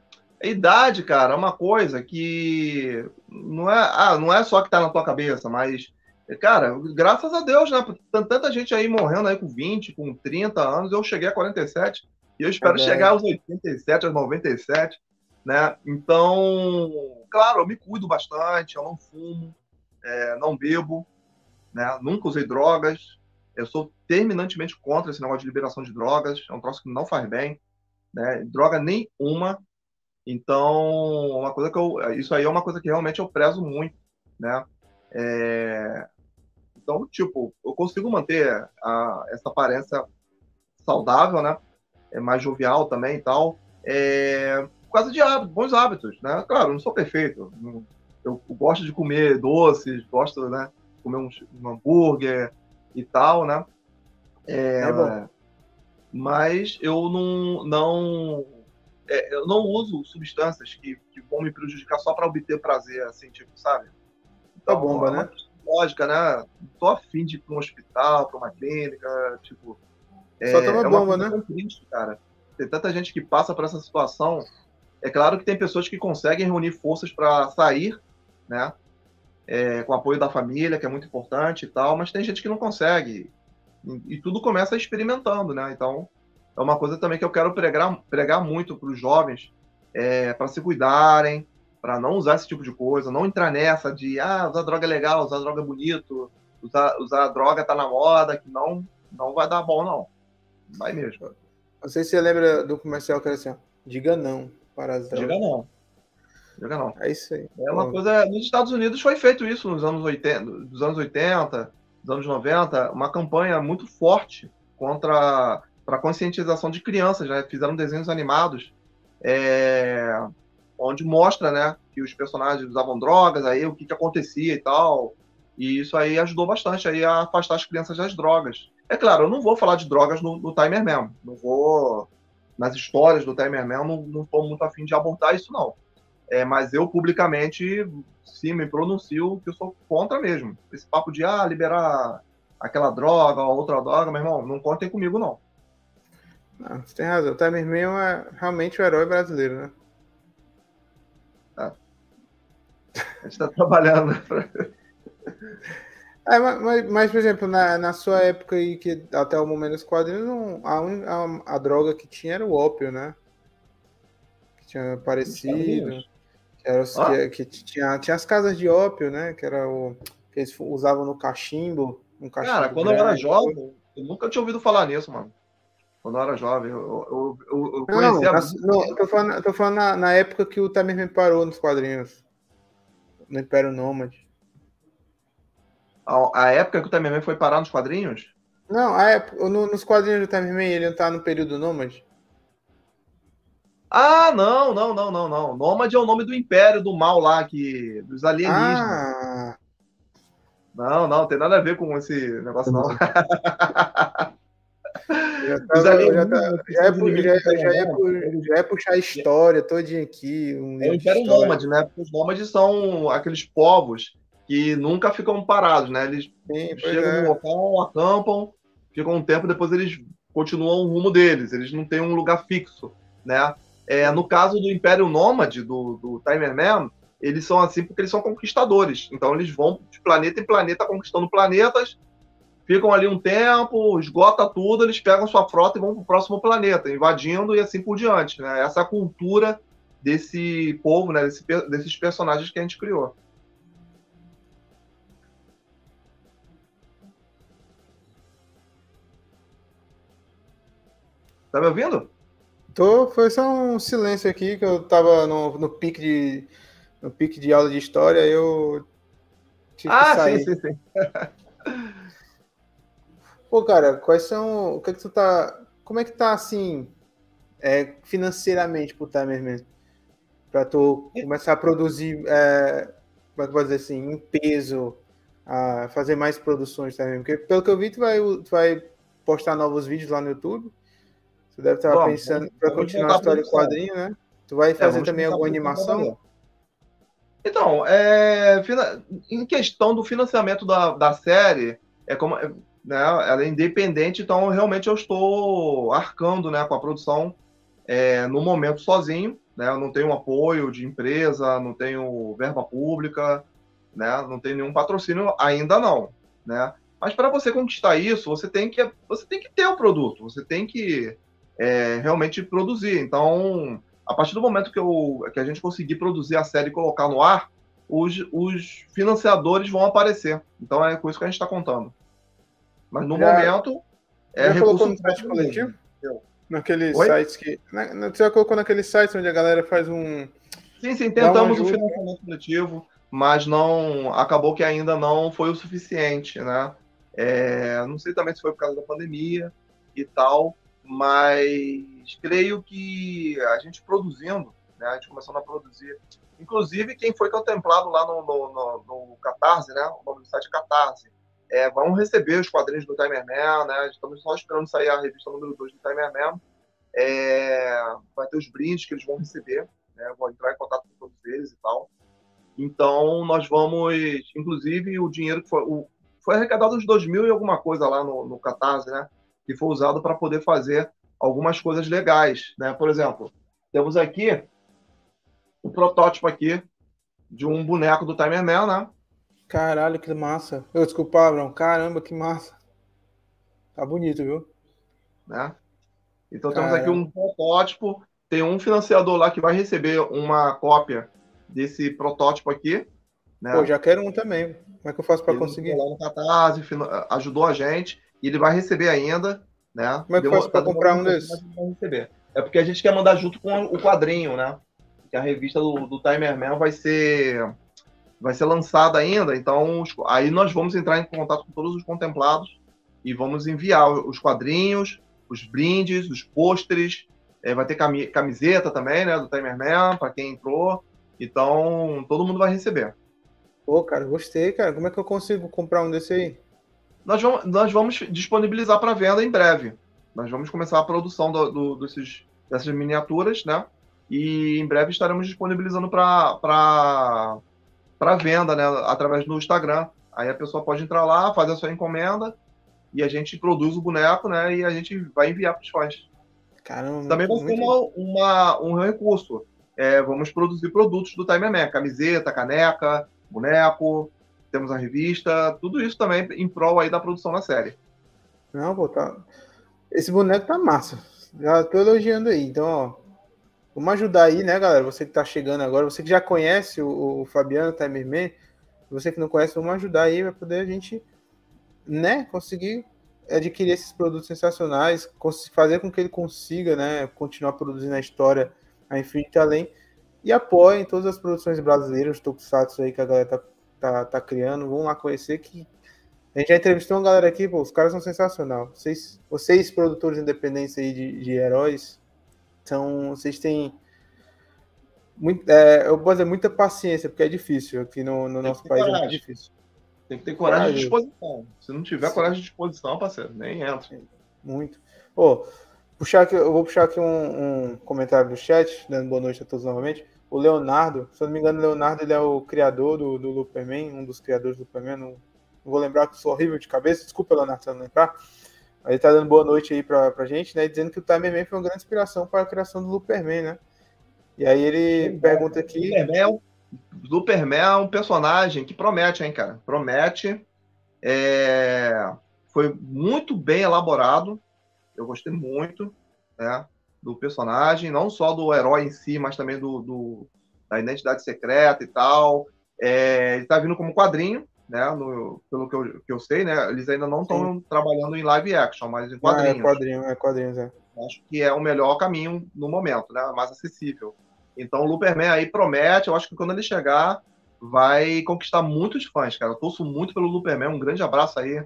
idade, cara, é uma coisa que não é, ah, não é só que tá na tua cabeça, mas, cara, graças a Deus, né? Tanta gente aí morrendo aí com 20, com 30 anos, eu cheguei a 47 e eu espero é chegar aos 87, aos 97, né? Então, claro, eu me cuido bastante, eu não fumo, é, não bebo, né? nunca usei drogas. Eu sou terminantemente contra esse negócio de liberação de drogas. É um troço que não faz bem. Né? Droga nenhuma. Então, uma coisa que eu, isso aí é uma coisa que realmente eu prezo muito, né? É, então, tipo, eu consigo manter a, essa aparência saudável, né? É mais jovial também e tal. É, por causa de hábitos, bons hábitos, né? Claro, eu não sou perfeito, não, eu gosto de comer doces, gosto, né, comer um, um hambúrguer e tal, né? É, é bom. Mas eu não, não, é, eu não uso substâncias que, que vão me prejudicar só para obter prazer, assim, tipo, sabe? Então, tá bomba, né? Lógica, né? Não tô afim de ir para um hospital, para uma clínica, tipo. É, só toma é bomba, né? Triste, cara. Tem tanta gente que passa por essa situação. É claro que tem pessoas que conseguem reunir forças para sair né? É, com apoio da família, que é muito importante e tal, mas tem gente que não consegue. E, e tudo começa experimentando, né? Então, é uma coisa também que eu quero pregar, pregar muito para os jovens, é, para se cuidarem, para não usar esse tipo de coisa, não entrar nessa de, ah, usar droga é legal, usar droga é bonito, usar, usar droga tá na moda, que não, não vai dar bom, não. Vai mesmo. Não sei se você lembra do comercial que era assim, ó, diga não para as drogas. Diga não. Joga não. É isso aí. É uma Bom. coisa. Nos Estados Unidos foi feito isso nos anos 80, dos anos 80, dos anos 90, uma campanha muito forte contra para conscientização de crianças, né? Fizeram desenhos animados é, onde mostra, né, que os personagens usavam drogas, aí o que, que acontecia e tal. E isso aí ajudou bastante aí a afastar as crianças das drogas. É claro, eu não vou falar de drogas no, no Timer Man. Não vou nas histórias do Timer Man, não estou muito afim de abordar isso não. É, mas eu publicamente sim me pronuncio que eu sou contra mesmo. Esse papo de ah, liberar aquela droga ou outra droga, meu irmão, não contem comigo, não. não você tem razão. O Man é realmente o herói brasileiro, né? É. A gente está trabalhando. É, mas, mas, por exemplo, na, na sua época aí, que até o momento dos quadrinhos, a, a, a droga que tinha era o ópio, né? tinha aparecido. Que, era os, ah? que, que, tinha, tinha as casas de ópio, né? Que era o que eles usavam no cachimbo. Um cachimbo Cara, quando grande. eu era jovem, eu nunca tinha ouvido falar nisso, mano. Quando eu era jovem, eu, eu, eu, eu conhecia. Não, não, eu tô falando, eu tô falando na, na, época que o Timerman parou nos quadrinhos. No Império Nômade. A, a época que o Timerman foi parar nos quadrinhos? Não, a época, no, nos quadrinhos do Timerman ele não tá no período Nômade? Ah, não, não, não, não, não. Nômade é o nome do Império do Mal lá, que, dos alienígenas. Ah. Não, não, tem nada a ver com esse negócio, não. Já, tava, já, tá, já, é, já, já, é, já é puxar a história todinha aqui. Um é o Império Nômade, né? Porque os nômades são aqueles povos que nunca ficam parados, né? Eles Sim, chegam é. no local, acampam, ficam um tempo, depois eles continuam o rumo deles. Eles não têm um lugar fixo, né? É, no caso do Império Nômade, do, do Timer Man, eles são assim porque eles são conquistadores. Então eles vão de planeta em planeta conquistando planetas ficam ali um tempo, esgota tudo, eles pegam sua frota e vão para o próximo planeta, invadindo e assim por diante. Né? Essa é a cultura desse povo, né? Desse, desses personagens que a gente criou. Tá me ouvindo? Tô, foi só um silêncio aqui que eu tava no, no pique de no pique de aula de história, eu ah, sim, sim, sim. Pô, cara, quais são. O que é que tu tá. Como é que tá assim, é, financeiramente pro Timer mesmo? Pra tu começar a produzir, é, como é que eu vou dizer assim, em peso, a fazer mais produções também. Porque pelo que eu vi, tu vai, tu vai postar novos vídeos lá no YouTube. Tu deve estar Bom, pensando para continuar a história em quadrinho, né? Tu vai é, fazer é, também alguma animação? Então, é, em questão do financiamento da, da série, é como né, ela é independente, então realmente eu estou arcando né, com a produção é, no momento sozinho. Né, eu não tenho apoio de empresa, não tenho verba pública, né, não tenho nenhum patrocínio ainda não. Né? Mas para você conquistar isso, você tem que, você tem que ter o produto, você tem que é, realmente produzir. Então, a partir do momento que, eu, que a gente conseguir produzir a série e colocar no ar, os, os financiadores vão aparecer. Então é com isso que a gente está contando. Mas no já, momento é já recurso no site coletivo? Naqueles Oi? sites que. Na, você já colocou naqueles sites onde a galera faz um. Sim, sim, tentamos o financiamento coletivo, mas não. Acabou que ainda não foi o suficiente, né? É, não sei também se foi por causa da pandemia e tal, mas creio que a gente produzindo, né, a gente começando a produzir, inclusive quem foi contemplado lá no, no, no, no Catarse, né, o nome do site é Catarse, é, vão receber os quadrinhos do Timer Man, né? Estamos só esperando sair a revista número 2 do Timer Man. É, vai ter os brindes que eles vão receber, né? Vou entrar em contato com todos eles e tal. Então, nós vamos, inclusive, o dinheiro que foi, o, foi arrecadado uns 2 mil e alguma coisa lá no, no Catarse, né? Que foi usado para poder fazer algumas coisas legais, né? Por exemplo, temos aqui o um protótipo aqui de um boneco do Timer Man, né? Caralho, que massa. Eu desculpa, Abrão. Caramba, que massa. Tá bonito, viu? Né? Então Caramba. temos aqui um protótipo. Tem um financiador lá que vai receber uma cópia desse protótipo aqui. Né? Pô, já quero um também. Como é que eu faço para conseguir? Lá no Catarse, ajudou a gente e ele vai receber ainda, né? Como é que faço para comprar um desses? É porque a gente quer mandar junto com o quadrinho, né? Que a revista do, do Timer Man vai ser vai ser lançada ainda, então aí nós vamos entrar em contato com todos os contemplados e vamos enviar os quadrinhos, os brindes, os pôsteres, é, vai ter camiseta também, né, do Timer Man, para quem entrou, então todo mundo vai receber. Pô, cara, gostei, cara. Como é que eu consigo comprar um desse aí? Nós vamos, nós vamos disponibilizar para venda em breve. Nós vamos começar a produção do, do, desses, dessas miniaturas, né? E em breve estaremos disponibilizando para venda, né, através do Instagram. Aí a pessoa pode entrar lá, fazer a sua encomenda e a gente produz o boneco, né, e a gente vai enviar para os fãs. Caramba, Também vai ser uma, uma, um recurso. É, vamos produzir produtos do Time Man, camiseta, caneca, boneco, temos a revista, tudo isso também em prol aí da produção da série. Não, pô, tá... Esse boneco tá massa. Já tô elogiando aí. Então, ó, Vamos ajudar aí, né, galera? Você que tá chegando agora, você que já conhece o, o Fabiano Timerman, você que não conhece, vamos ajudar aí para poder a gente, né, conseguir adquirir esses produtos sensacionais, fazer com que ele consiga, né, continuar produzindo a história a infinito além e apoiem todas as produções brasileiras, os tokusatsu aí que a galera tá, tá, tá criando. Vamos lá conhecer que a gente já entrevistou uma galera aqui, pô, os caras são sensacionais. Vocês, vocês produtores independentes aí de, de heróis, são, vocês têm muito, é, eu posso dizer muita paciência, porque é difícil aqui no, no nosso país, coragem. é muito difícil. Tem que ter coragem, disposição. Se não tiver Sim. coragem de disposição, parceiro, nem entra. Muito. Pô, puxar aqui, eu vou puxar aqui um, um, comentário do chat, dando boa noite a todos novamente. O Leonardo, se eu não me engano, o Leonardo ele é o criador do, do Luperman, um dos criadores do Luperman. Não, não vou lembrar que sou horrível de cabeça, desculpa, Leonardo, se eu não lembrar. Ele tá dando boa noite aí pra, pra gente, né? Dizendo que o Timerman foi uma grande inspiração para a criação do Luperman, né? E aí ele Sim, pergunta aqui. Luperman, Luperman é um personagem que promete, hein, cara? Promete. É... Foi muito bem elaborado. Eu gostei muito, né? Do personagem, não só do herói em si, mas também do, do da identidade secreta e tal. É... Ele tá vindo como quadrinho, né? No, pelo que eu, que eu sei, né? Eles ainda não estão trabalhando em live action, mas em quadrinhos. Ah, é quadrinho, é quadrinhos, é. Acho que é o melhor caminho no momento, né? Mais acessível. Então o Luperman aí promete, eu acho que quando ele chegar, vai conquistar muitos fãs, cara. Eu torço muito pelo Luperman. Um grande abraço aí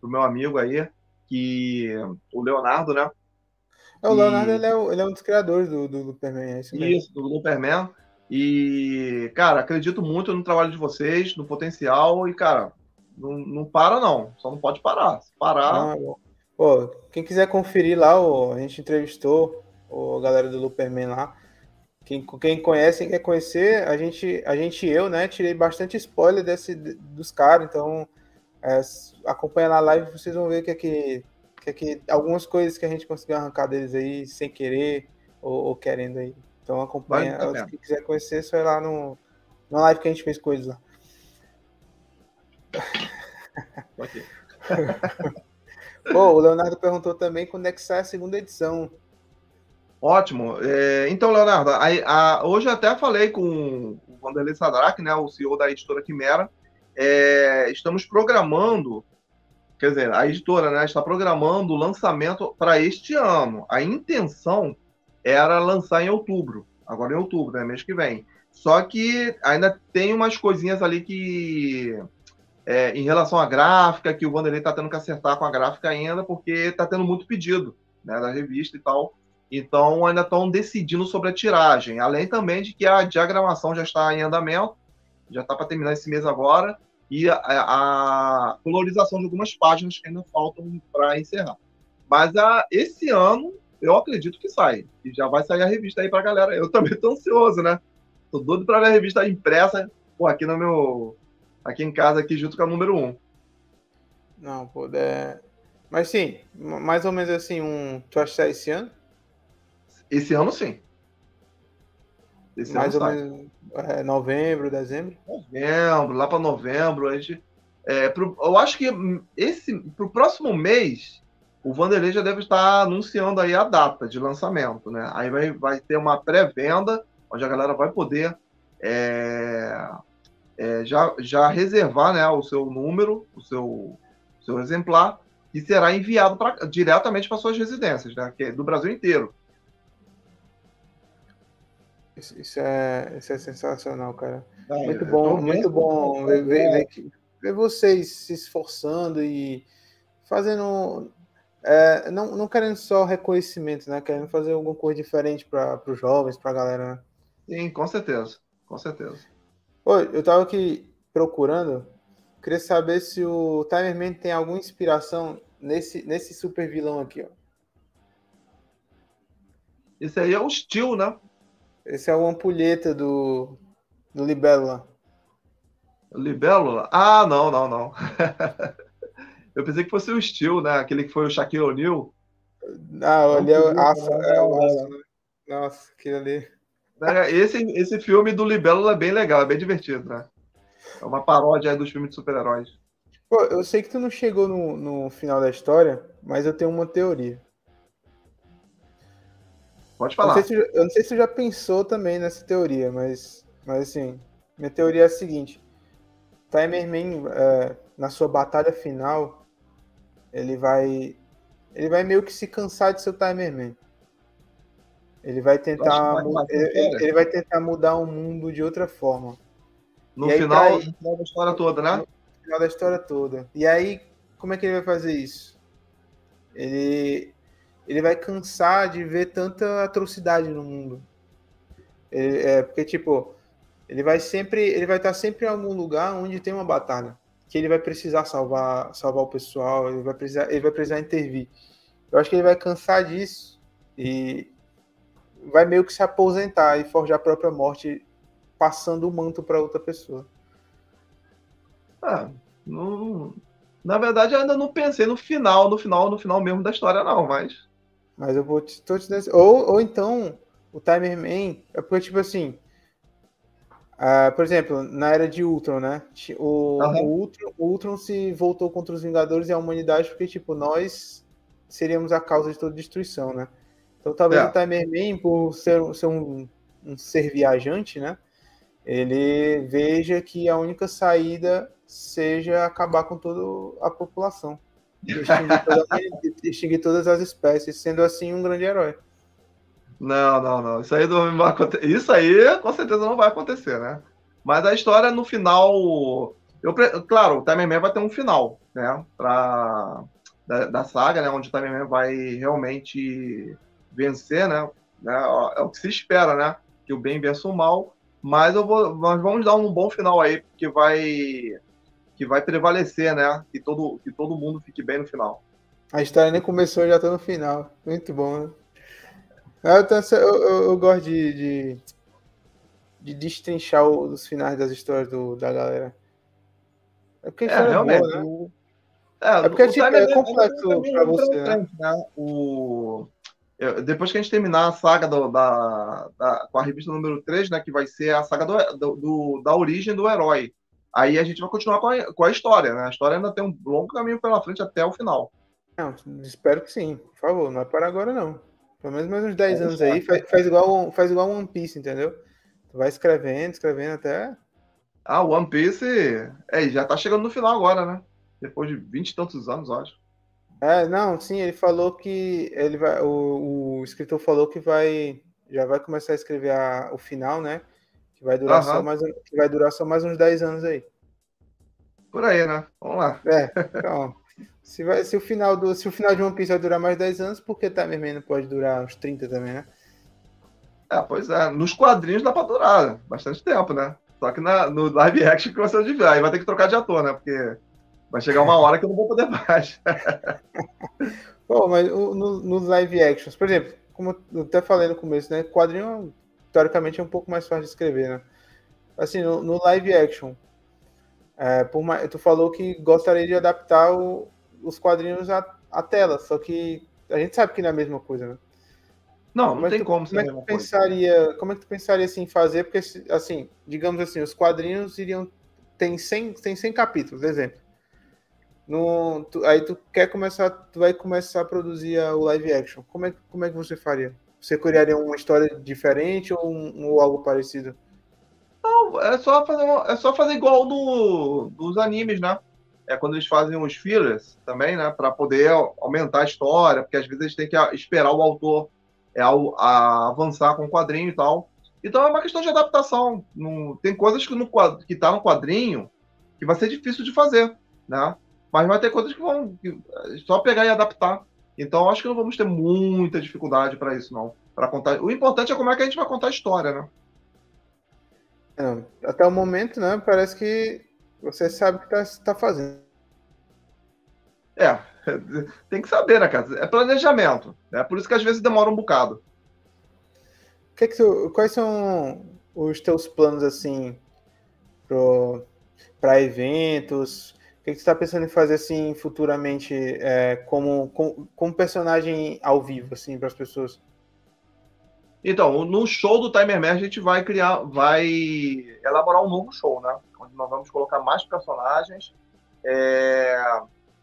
pro meu amigo aí, que o Leonardo, né? É, o Leonardo ele é, ele é, um dos criadores do, do Luperman, é isso mesmo. Isso, do Luperman. E, cara, acredito muito no trabalho de vocês, no potencial, e, cara, não, não para não, só não pode parar. Se parar. Pô, quem quiser conferir lá, ó, a gente entrevistou a galera do Luperman lá. Quem, quem conhece, quem quer conhecer, a gente, a gente eu, né, tirei bastante spoiler desse, dos caras, então é, acompanha na live, vocês vão ver que aqui, que aqui algumas coisas que a gente conseguiu arrancar deles aí sem querer ou, ou querendo aí. Então acompanha. Vale quem quiser conhecer, só ir lá no, na live que a gente fez coisas lá. Pô, o Leonardo perguntou também quando é que sai a segunda edição. Ótimo. É, então, Leonardo, a, a, hoje até falei com o Vanderlei Sadrak, né, o CEO da editora Quimera. É, estamos programando, quer dizer, a editora né, está programando o lançamento para este ano. A intenção era lançar em outubro, agora em outubro, né, mês que vem. Só que ainda tem umas coisinhas ali que, é, em relação à gráfica, que o Vanderlei está tendo que acertar com a gráfica ainda, porque está tendo muito pedido né, da revista e tal. Então, ainda estão decidindo sobre a tiragem. Além também de que a diagramação já está em andamento, já está para terminar esse mês agora, e a, a, colorização de algumas páginas que ainda faltam para encerrar. Mas a, esse ano eu acredito que sai. E já vai sair a revista aí pra galera. Eu também tô ansioso, né? Tô doido pra ver a revista impressa, pô, aqui no meu. Aqui em casa, aqui junto com a número 1. Não, pô, é... Mas sim, mais ou menos assim, um. Tu acha que sai esse ano? Esse ano sim. Esse mais ou sai. menos é, novembro, dezembro? Novembro, lá para novembro, a gente. É, pro, eu acho que esse pro próximo mês o Vanderlei já deve estar anunciando aí a data de lançamento, né? Aí vai, vai ter uma pré-venda, onde a galera vai poder é, é, já, já reservar né, o seu número, o seu, seu exemplar, e será enviado pra, diretamente para suas residências, né? Que é do Brasil inteiro. Isso, isso, é, isso é sensacional, cara. É, muito bom, muito bom ver, ver, ver, vocês se esforçando e fazendo é, não, não querendo só reconhecimento, né? Querendo fazer alguma coisa diferente para os jovens, para a galera. Né? Sim, com certeza. Com certeza. Oi, eu estava aqui procurando. Queria saber se o Timerman tem alguma inspiração nesse, nesse super vilão aqui, ó. Esse aí é o Steel, né? Esse é o ampulheta do, do Libélula. Libélula? Ah, não, não, não. Eu pensei que fosse o Steel, né? Aquele que foi o Shaquille O'Neal. Ah, ali é o aço, é o aço? Nossa, aquele ali. É, esse, esse filme do Libelo é bem legal, é bem divertido, né? É uma paródia dos filmes de super-heróis. Pô, eu sei que tu não chegou no, no final da história, mas eu tenho uma teoria. Pode falar. Eu não, sei se, eu não sei se você já pensou também nessa teoria, mas, mas assim, minha teoria é a seguinte: Timerman, é, na sua batalha final, ele vai. Ele vai meio que se cansar de ser o Timerman. Ele vai tentar. Ele, ele, vai tentar mudar o mundo de outra forma. No final, tá no final da história toda, né? No final da história toda. E aí, como é que ele vai fazer isso? Ele, ele vai cansar de ver tanta atrocidade no mundo. Ele, é, porque, tipo, ele vai sempre, ele vai estar sempre em algum lugar onde tem uma batalha, que ele vai precisar salvar, salvar o pessoal, ele vai precisar, ele vai precisar intervir. Eu acho que ele vai cansar disso e vai meio que se aposentar e forjar a própria morte, passando o manto para outra pessoa. Ah, não, na verdade, eu ainda não pensei no final, no final, no final mesmo da história, não, mas. Mas eu vou te, tô te ou, ou então, o Timer Man. É porque, tipo assim. Uh, por exemplo, na era de Ultron, né? O, uhum. o, Ultron, o Ultron se voltou contra os Vingadores e a humanidade porque, tipo, nós seríamos a causa de toda destruição, né? Então, talvez é. o Timer Man, por ser, ser um, um ser viajante, né? Ele veja que a única saída seja acabar com toda a população. Extinguir, toda, extinguir todas as espécies, sendo assim um grande herói. Não, não, não. Isso aí não vai acontecer. Isso aí com certeza não vai acontecer, né? Mas a história no final. Eu, claro, o Time Man vai ter um final, né? Pra, da, da saga, né? Onde o Time Man vai realmente vencer, né? É, é o que se espera, né? Que o bem vença o mal. Mas eu vou, nós vamos dar um bom final aí, porque vai que vai prevalecer, né? Que todo, que todo mundo fique bem no final. A história nem começou, já tá no final. Muito bom, né? Eu, eu, eu, eu gosto de, de, de destrinchar os finais das histórias do, da galera. É porque é, realmente. Boa, né? É, é porque tipo, é, é complexo para você. Né? né? O... Depois que a gente terminar a saga do, da, da, com a revista número 3, né, que vai ser a saga do, do, da origem do herói. Aí a gente vai continuar com a, com a história, né? A história ainda tem um longo caminho pela frente até o final. Não, espero que sim. Por favor, não é para agora, não. Pelo menos mais uns 10 é anos aí, faz, faz, igual, faz igual One Piece, entendeu? Tu vai escrevendo, escrevendo até. Ah, o One Piece é, já tá chegando no final agora, né? Depois de 20 e tantos anos, acho. É, não, sim, ele falou que ele vai. O, o escritor falou que vai. Já vai começar a escrever a, o final, né? Que vai durar, só mais, que vai durar só mais uns 10 anos aí. Por aí, né? Vamos lá. É, então, se, vai, se, o final do, se o final de One Piece vai durar mais 10 anos, por que Timer não pode durar uns 30 também, né? É, pois é. Nos quadrinhos dá pra durar bastante tempo, né? Só que na, no live action que você de Aí vai ter que trocar de ator, né? Porque vai chegar uma hora que eu não vou poder mais. Pô, mas no, nos live actions, por exemplo, como eu até falei no começo, né? Quadrinho teoricamente é um pouco mais fácil de escrever, né? Assim, no, no live action, é, por mais, tu falou que gostaria de adaptar o, os quadrinhos à, à, tela, só que a gente sabe que não é a mesma coisa, né? Não, não como é tem tu, como como é que tu pensaria, Como é que tu pensaria assim, fazer? Porque, assim, digamos assim, os quadrinhos iriam. Tem 100, tem 100 capítulos, exemplo. No, tu, aí tu quer começar, tu vai começar a produzir o live action. Como é, como é que você faria? Você criaria uma história diferente ou, um, ou algo parecido? Não, é só fazer, é só fazer igual no, dos animes, né? É quando eles fazem os fillers também, né? Para poder aumentar a história, porque às vezes eles têm que esperar o autor é, a, avançar com o quadrinho e tal. Então é uma questão de adaptação. Tem coisas que, no, que tá no quadrinho que vai ser difícil de fazer, né? Mas vai ter coisas que vão que, só pegar e adaptar. Então, acho que não vamos ter muita dificuldade para isso, não. Para contar. O importante é como é que a gente vai contar a história, né? É, até o momento, né? Parece que você sabe o que está tá fazendo. É, tem que saber, né, cara? É planejamento. É né? por isso que às vezes demora um bocado. Que que tu, quais são os teus planos, assim, para eventos? O que, você está pensando em fazer assim futuramente é, como, como, como, personagem ao vivo, assim, para as pessoas? Então, no show do Timer Man a gente vai criar, vai elaborar um novo show, né? Onde nós vamos colocar mais personagens. É...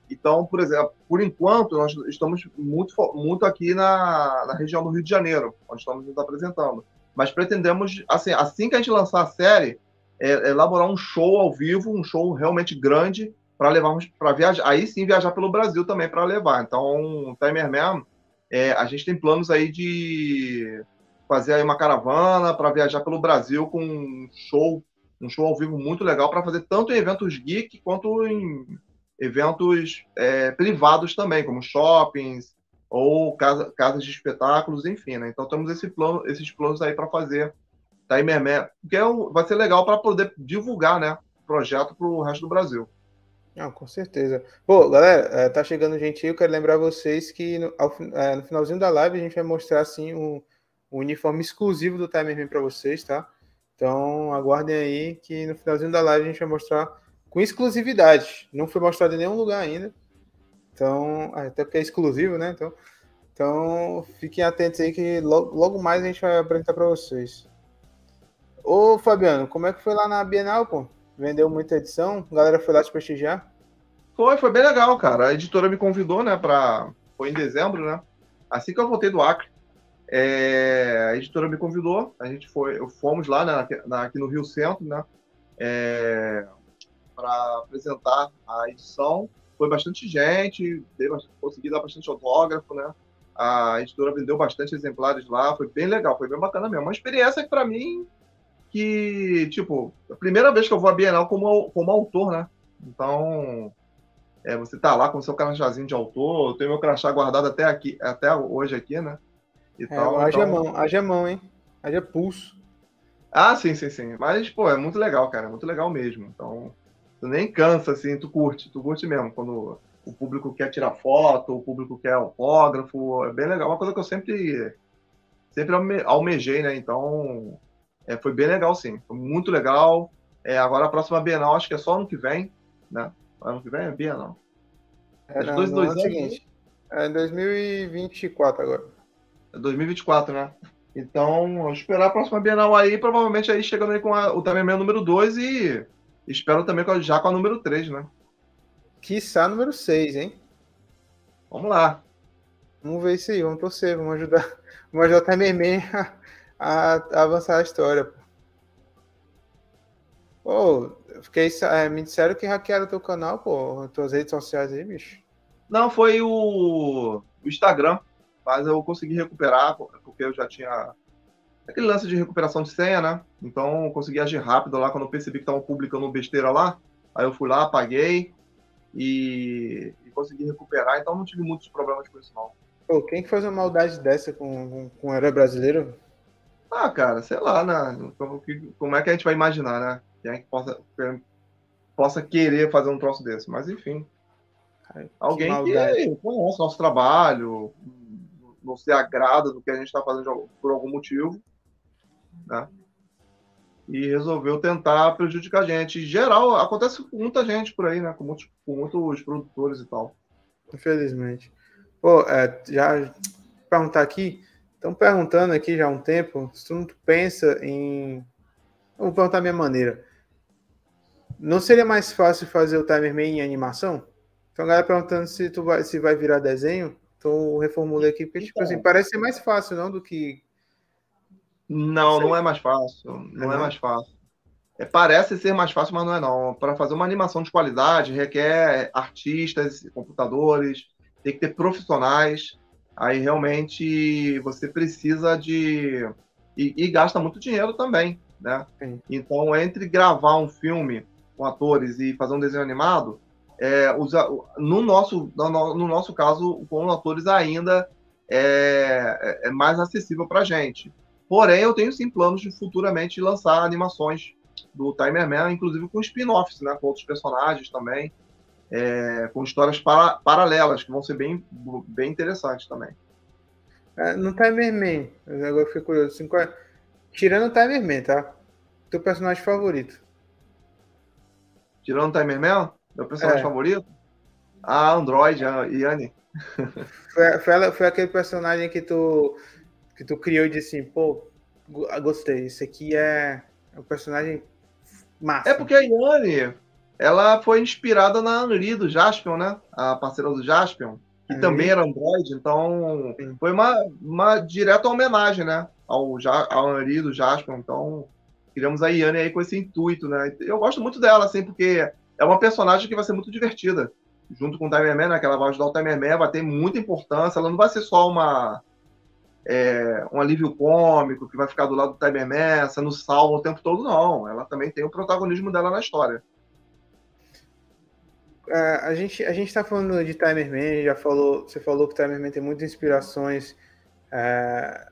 Então, por exemplo, por enquanto, nós estamos muito, muito aqui na, na região do Rio de Janeiro, onde estamos nos apresentando. Mas pretendemos, assim, assim que a gente lançar a série, é, elaborar um show ao vivo, um show realmente grande, para levarmos para viajar. Aí sim viajar pelo Brasil também para levar. Então, Timer Man, é, a gente tem planos aí de fazer aí uma caravana para viajar pelo Brasil com um show, um show ao vivo muito legal para fazer tanto em eventos geek quanto em eventos é, privados também, como shoppings ou casa, casas de espetáculos, enfim, né? Então temos esse plano, esses planos aí para fazer Timer Man, que é vai ser legal para poder divulgar, né, o projeto para o resto do Brasil. Não, com certeza. Pô, galera, é, tá chegando gente aí, eu quero lembrar vocês que no, ao, é, no finalzinho da live a gente vai mostrar, assim, um uniforme exclusivo do Timer Man para vocês, tá? Então, aguardem aí que no finalzinho da live a gente vai mostrar com exclusividade. Não foi mostrado em nenhum lugar ainda. Então, até porque é exclusivo, né? Então, então fiquem atentos aí que logo, logo mais a gente vai apresentar para vocês. Ô, Fabiano, como é que foi lá na Bienal, pô? Vendeu muita edição? A galera foi lá te prestigiar? Foi, foi bem legal, cara. A editora me convidou, né, para foi em dezembro, né? Assim que eu voltei do Acre. É... a editora me convidou, a gente foi, fomos lá né, na, aqui no Rio Centro, né? É para apresentar a edição. Foi bastante gente, dei, consegui dar bastante autógrafo, né? A editora vendeu bastante exemplares lá, foi bem legal, foi bem bacana mesmo. Uma experiência que para mim que, tipo, a primeira vez que eu vou à Bienal como, como autor, né? Então, é, você tá lá com o seu crachazinho de autor, eu tenho meu crachá guardado até aqui, até hoje aqui, né? E é, tal, haja então... mão, haja mão, hein? Haja pulso. Ah, sim, sim, sim. Mas, pô, é muito legal, cara, é muito legal mesmo. Então, Tu nem cansa, assim, tu curte, tu curte mesmo. Quando o público quer tirar foto, o público quer autógrafo, é bem legal. Uma coisa que eu sempre, sempre almejei, né? Então, é, foi bem legal, sim. Foi muito legal. É, agora a próxima Bienal, acho que é só ano que vem, né? Ano que vem é Bienal. É, não, dois, dois anos, seguinte. É 2024 agora. É 2024, né? Então, esperar a próxima Bienal aí, provavelmente aí chegando aí com a, o Tamerman número 2 e Espero também já com a número 3, né? Quiçá número 6, hein? Vamos lá. Vamos ver isso aí, vamos torcer, vamos ajudar, vamos ajudar o Timerman a, a, avançar a história. Pô, fiquei, é, me disseram que hackearam teu canal, pô, tuas redes sociais aí, bicho. Não, foi o, o Instagram, mas eu consegui recuperar, porque eu já tinha aquele lance de recuperação de senha, né? Então eu consegui agir rápido lá quando eu percebi que estavam publicando besteira lá. Aí eu fui lá, apaguei e, e, consegui recuperar. Então não tive muitos problemas com isso, não. Pô, quem que faz uma maldade dessa com, com, com herói brasileiro? Ah, cara, sei lá, né? Como, como, é que a gente vai imaginar, né? Quem é que possa, possa querer fazer um troço desse? Mas enfim. Ai, Alguém que, que conhece nosso trabalho, não se agrada do que a gente está fazendo por algum motivo né? E resolveu tentar prejudicar a gente. Em geral, acontece com muita gente por aí, né? Com muitos, com muitos produtores e tal. Infelizmente. Pô, é, já perguntar aqui, estão perguntando aqui já há um tempo, se tu não pensa em. Vou perguntar a minha maneira. Não seria mais fácil fazer o Timerman em animação? Então a galera perguntando se tu vai, se vai virar desenho. Então reformulei aqui, porque, tipo assim, então. parece ser mais fácil, não, do que não, não é mais fácil. Não é, é mais fácil. É, parece ser mais fácil, mas não é não. Para fazer uma animação de qualidade requer artistas, computadores, tem que ter profissionais. Aí realmente você precisa de e, e gasta muito dinheiro também, né? Sim. Então entre gravar um filme com atores e fazer um desenho animado, é, no nosso no, no nosso caso com atores ainda é, é, é mais acessível para gente. Porém, eu tenho sim planos de futuramente lançar animações do Timer Man, inclusive com spin-offs, né, com outros personagens também, é, com histórias para, paralelas, que vão ser bem, bem interessantes também. É, no Timer Man, agora eu fiquei curioso, assim, é... tirando o Timer Man, tá? Teu personagem favorito? Tirando o Timer Man? Meu personagem é. favorito? Ah, Android, a Yanni. Foi, foi, foi aquele personagem que tu que tu criou e disse assim, pô, gostei, isso aqui é, é um personagem massa. É porque a Yane, ela foi inspirada na Henri do Jaspion, né? A parceira do Jaspion, que uhum. também era Android, então foi uma, uma direta homenagem, né? Ao, ao Henri do Jaspion, então criamos a Yane aí com esse intuito, né? Eu gosto muito dela, assim, porque é uma personagem que vai ser muito divertida. Junto com o Timerman, né? Que ela vai ajudar o Timerman, vai ter muita importância, ela não vai ser só uma é, um alívio cômico que vai ficar do lado do Cyberman sendo salvo o tempo todo, não. Ela também tem o protagonismo dela na história. É, a gente a gente está falando de Timerman, já falou, você falou que Timerman tem muitas inspirações, é,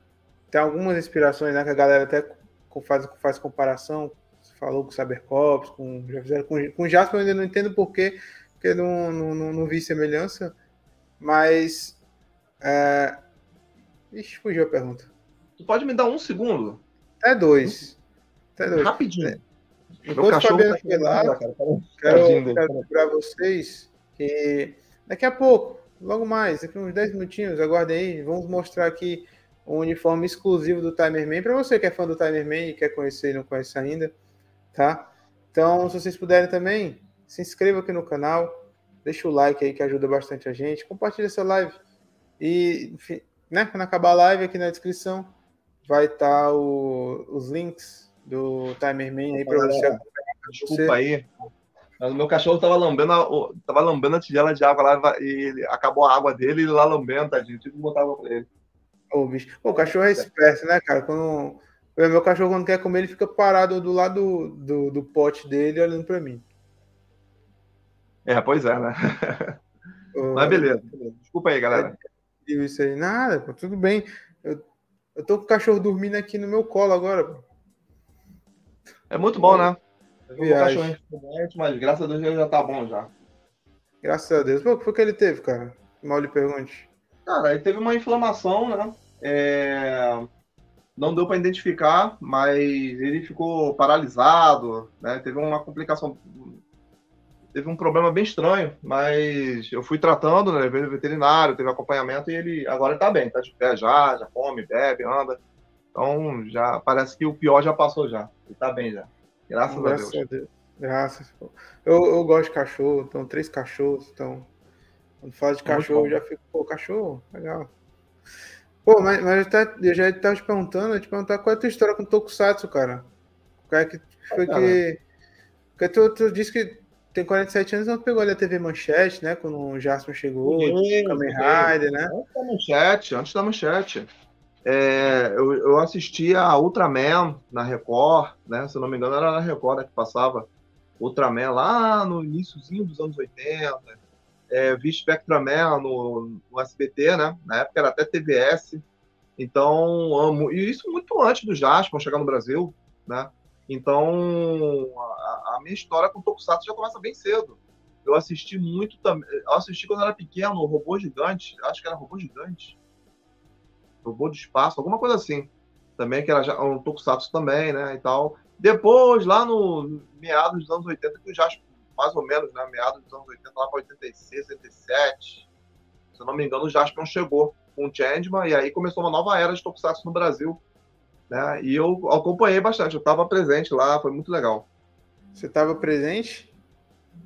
tem algumas inspirações, né, que a galera até faz, faz comparação, você falou com o Cybercops, com, já fizeram com, com Jasper, eu ainda não entendo porquê, porque não, não, não, não vi semelhança, mas é, Ixi, fugiu a pergunta. Tu pode me dar um segundo? Até dois. Até dois. Rapidinho. Enquanto o Fabiano tá foi lá, cara, quero, quero lembrar vocês que daqui a pouco, logo mais, daqui uns 10 minutinhos, aguardem aí, vamos mostrar aqui um uniforme exclusivo do Timerman, para você que é fã do Timerman e quer conhecer e não conhece ainda, tá? Então, se vocês puderem também, se inscreva aqui no canal, deixa o like aí que ajuda bastante a gente, compartilha essa live e, enfim, né? Quando acabar a live, aqui na descrição vai estar tá os links do Timerman aí para você. Desculpa você. aí. Mas o meu cachorro tava lambendo, a, tava lambendo a tigela de água lá e acabou a água dele e lá lambendo, tadinho. Tive que botar água pra ele. Ô, bicho. Pô, o cachorro é esperto, né, cara? Quando. O meu cachorro, quando quer comer, ele fica parado do lado do, do, do pote dele olhando pra mim. É, pois é, né? Ô, Mas beleza, beleza. Desculpa aí, galera isso aí. Nada, pô, tudo bem. Eu, eu tô com o cachorro dormindo aqui no meu colo agora. Pô. É muito bom, né? Viagem. mas graças a Deus ele já tá bom já. Graças a Deus. Pô, o que foi que ele teve, cara? Mal lhe pergunte. Cara, ele teve uma inflamação, né? É... Não deu para identificar, mas ele ficou paralisado, né? Teve uma complicação teve um problema bem estranho, mas eu fui tratando, né? Veio veterinário, teve acompanhamento e ele agora está bem, está de pé já, já come, bebe, anda. Então já parece que o pior já passou já. Ele está bem já. Graças, Graças a Deus. A Deus. Graças. Eu, eu gosto de cachorro, então três cachorros, então quando fala de cachorro, eu já fico, pô, cachorro, legal. Pô, mas, mas eu, já, eu já estava te perguntando, eu te perguntar qual é a tua história com o Tokusatsu, cara. Qual é que foi ah, que. Porque tu, tu disse que tem 47 anos, não pegou ali a TV Manchete, né? Quando o Jasper chegou, Sim, Kamen Rider, né? Antes da Manchete, antes da Manchete. É, eu, eu assistia a Ultraman na Record, né? Se não me engano, era na Record né, que passava Ultraman lá no iníciozinho dos anos 80. É, vi Spectraman no, no SBT, né? Na época era até TVS. Então, amo. E isso muito antes do Jasper chegar no Brasil, né? Então, a, a minha história com o Tokusatsu já começa bem cedo. Eu assisti muito também. Eu assisti quando era pequeno, Robô Gigante. Acho que era Robô Gigante. Robô de Espaço, alguma coisa assim. Também, que era já, um Tokusatsu também, né? E tal. Depois, lá no meados dos anos 80, que já mais ou menos, né? Meados dos anos 80, lá para 86, 87. Se eu não me engano, o Jaspion chegou com o Changeman, e aí começou uma nova era de Tokusatsu no Brasil né? E eu acompanhei bastante, eu estava presente lá, foi muito legal. Você estava presente?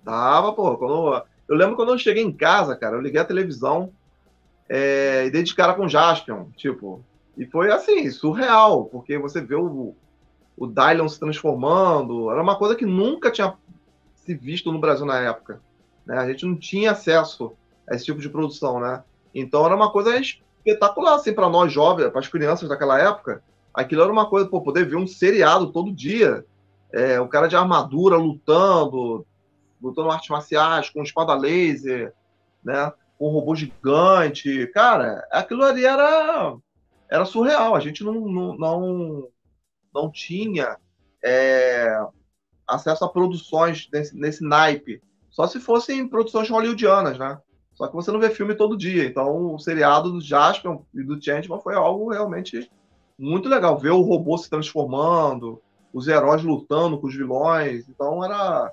Tava, pô. Quando, eu lembro quando eu cheguei em casa, cara, eu liguei a televisão é, e dei de cara com o Jaspion, tipo. E foi assim, surreal, porque você vê o, o Dylion se transformando, era uma coisa que nunca tinha se visto no Brasil na época. Né? A gente não tinha acesso a esse tipo de produção, né? Então era uma coisa espetacular, assim, para nós jovens, para as crianças daquela época, aquilo era uma coisa, pô, poder ver um seriado todo dia. É, o cara de armadura lutando, lutando artes marciais, com espada laser, né? Com um robô gigante. Cara, aquilo ali era, era surreal. A gente não, não, não, não tinha é, acesso a produções nesse, nesse naipe. Só se fossem produções hollywoodianas, né? Só que você não vê filme todo dia. Então, o seriado do Jasper e do Changeman foi algo realmente muito legal ver o robô se transformando, os heróis lutando com os vilões. Então era,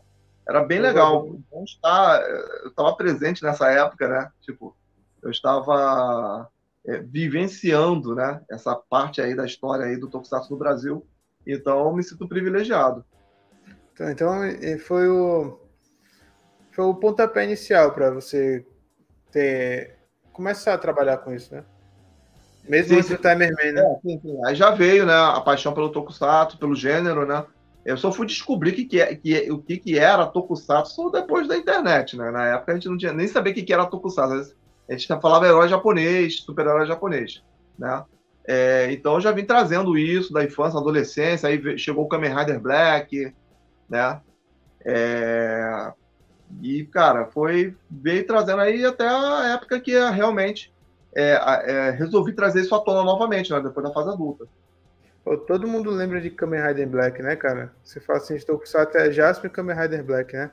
era bem legal. Então, estar, eu estava presente nessa época, né? Tipo, eu estava é, vivenciando, né? Essa parte aí da história aí do Tokusatsu no Brasil. Então, eu me sinto privilegiado. Então, foi o foi o pontapé inicial para você ter começar a trabalhar com isso, né? Mesmo sim, antes do Timerman, né? É, sim, sim. Aí já veio, né, a paixão pelo Tokusatsu, pelo gênero, né? Eu só fui descobrir que que, é, que, o que, que era Tokusatsu depois da internet, né? Na época a gente não tinha nem sabia o que, que era Tokusatsu. A gente falava herói japonês, super-herói japonês, né? É, então eu já vim trazendo isso da infância, adolescência, aí chegou o Kamen Rider Black, né? É, e, cara, foi veio trazendo aí até a época que realmente é, é, resolvi trazer isso à tona novamente, né? Depois da fase adulta. Pô, todo mundo lembra de Kamen Rider Black, né, cara? Você fala assim, estou com até Jasper e Kamen Rider Black, né?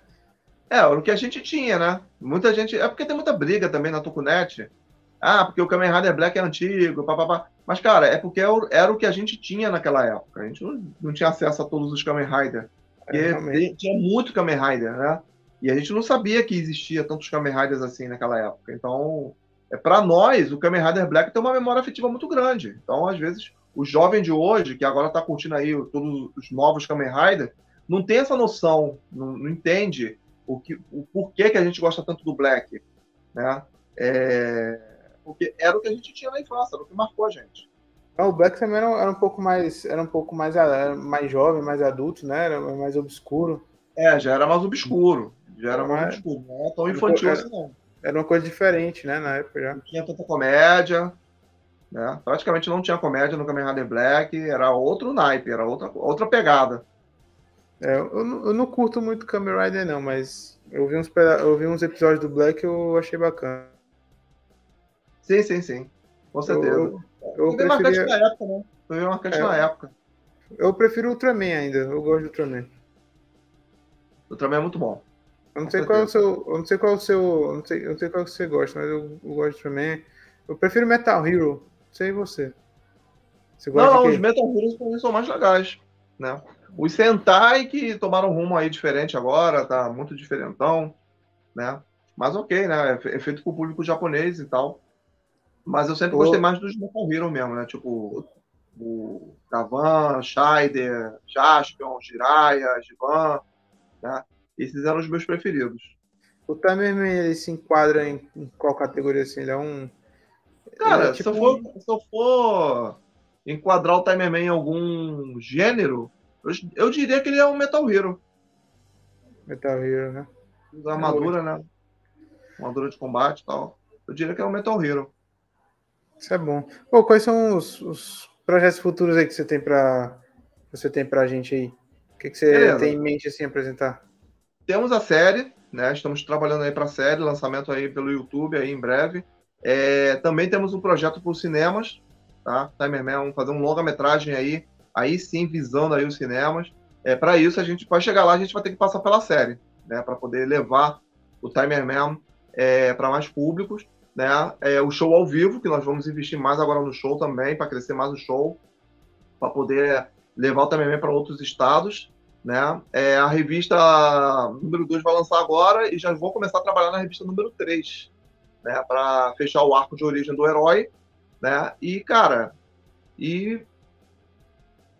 É, o que a gente tinha, né? Muita gente. É porque tem muita briga também na Tokunet. Ah, porque o Kamen Rider Black é antigo, papapá. Mas, cara, é porque era o que a gente tinha naquela época. A gente não, não tinha acesso a todos os Kamen Rider. Porque é, tinha muito Kamen Rider, né? E a gente não sabia que existia tantos Kamen Riders assim naquela época. Então, é para nós, o Kamen Rider Black tem uma memória afetiva muito grande. Então, às vezes, o jovem de hoje, que agora está curtindo aí todos os novos Kamen Rider, não tem essa noção, não, não entende o, que, o porquê que a gente gosta tanto do Black, né? É, porque era o que a gente tinha na infância, era o que marcou a gente. Ah, o Black também era, era, um pouco mais, era um pouco mais, mais jovem, mais adulto, né? Era mais obscuro. É, já era mais obscuro, já era mais, mais obscuro, não era tão infantil assim não. Era uma coisa diferente, né, na época já. Não tinha tanta comédia, né? Praticamente não tinha comédia no Kamen Rider Black, era outro naipe, era outra, outra pegada. É, eu, eu não curto muito Kamen Rider não, mas eu vi uns, eu vi uns episódios do Black e eu achei bacana. Sim, sim, sim. Com certeza. Eu, eu Foi preferia... marcante na época, né? Foi marcante é, na época. Eu prefiro o Ultraman ainda. Eu gosto do Ultraman. O Ultraman é muito bom. Eu não sei qual é o seu. Eu não sei qual é o seu. Eu não sei, eu não sei qual você gosta, mas eu, eu gosto do Ultraman. Eu prefiro Metal Hero. Não sei você. você gosta não, os Metal Heroes pra mim são mais legais. Né? Os Sentai que tomaram um rumo aí diferente agora, tá muito diferentão, né? Mas ok, né? É feito pro público japonês e tal. Mas eu sempre gostei mais dos Metal Hero mesmo, né? Tipo, o Gavan, Scheider, Jaspion, Jiraiya, Givan, né? Esses eram os meus preferidos. O ele se enquadra em, em, qual categoria assim? Ele é um. Cara, é tipo... se, eu for, se eu for enquadrar o Timerman em algum gênero, eu, eu, diria que ele é um Metal Hero. Metal Hero, né? Usa armadura, né? Armadura de combate e tal. Eu diria que é um Metal Hero. Isso é bom. Pô, quais são os, os, projetos futuros aí que você tem para você tem pra gente aí? O que, que você Beleza. tem em mente assim apresentar? Temos a série, né? Estamos trabalhando aí para a série, lançamento aí pelo YouTube aí em breve. É, também temos um projeto para os cinemas, tá? Timerman, vamos fazer um longa-metragem aí, aí sim visando aí os cinemas. É, para isso a gente para chegar lá a gente vai ter que passar pela série, né? Para poder levar o Timerman é, para mais públicos né? É, o show ao vivo, que nós vamos investir mais agora no show também, para crescer mais o show, para poder levar o TMM para outros estados. Né? É, a revista número 2 vai lançar agora e já vou começar a trabalhar na revista número 3, né? para fechar o arco de origem do herói. Né? E, cara, e,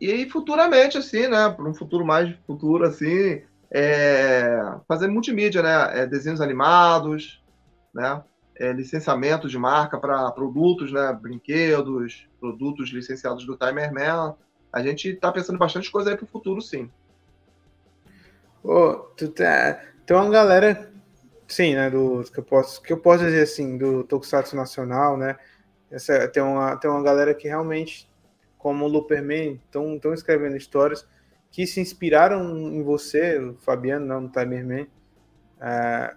e futuramente, assim, né? Para um futuro mais futuro, assim, é, fazer multimídia, né? É, desenhos animados, né? é, licenciamento de marca para produtos, né, brinquedos, produtos licenciados do Timerman. A gente está pensando bastante coisa aí para o futuro, sim. Pô, tu tá, tem uma galera, sim, né, do que eu posso, que eu posso dizer assim, do Tokusatsu Nacional, né? Essa, tem uma tem uma galera que realmente, como o Luperman, estão escrevendo histórias que se inspiraram em você, o Fabiano, não, no Timerman. É,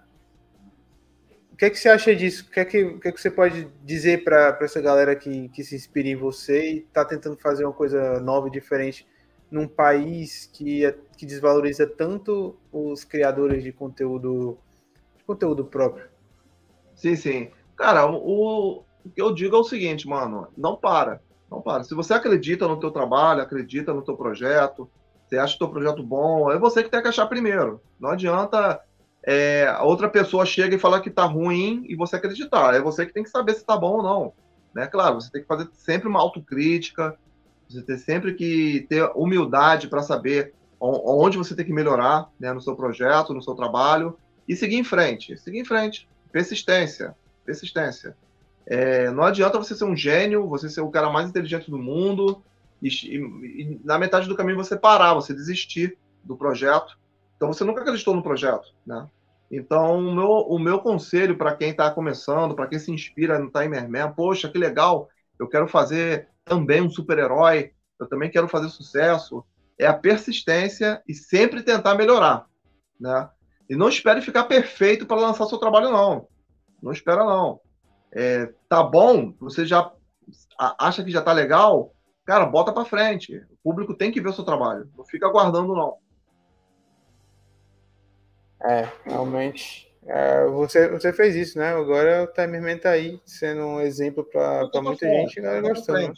que, é que você acha disso? O que é que, o que, é que você pode dizer para essa galera que, que se inspira em você e está tentando fazer uma coisa nova e diferente num país que, é, que desvaloriza tanto os criadores de conteúdo, conteúdo próprio? Sim, sim. Cara, o, o que eu digo é o seguinte, mano, não para, não para. Se você acredita no teu trabalho, acredita no teu projeto, você acha o teu projeto bom, é você que tem que achar primeiro. Não adianta é, a outra pessoa chega e fala que tá ruim e você acreditar. É você que tem que saber se tá bom ou não. Né? Claro, você tem que fazer sempre uma autocrítica, você tem sempre que ter humildade para saber onde você tem que melhorar né, no seu projeto, no seu trabalho, e seguir em frente. Seguir em frente. Persistência. Persistência. É, não adianta você ser um gênio, você ser o cara mais inteligente do mundo e, e, e, na metade do caminho você parar, você desistir do projeto. Então você nunca acreditou no projeto, né? Então o meu, o meu conselho para quem está começando, para quem se inspira no Timer Man, poxa, que legal, eu quero fazer também um super-herói, eu também quero fazer sucesso, é a persistência e sempre tentar melhorar, né? E não espere ficar perfeito para lançar seu trabalho, não. Não espera, não. É, tá bom, você já acha que já tá legal, cara, bota para frente. O público tem que ver o seu trabalho. Não fica aguardando, não. É, realmente. É, você, você fez isso, né? Agora o Timerman tá aí, sendo um exemplo para muita gente e galera gostando. Né?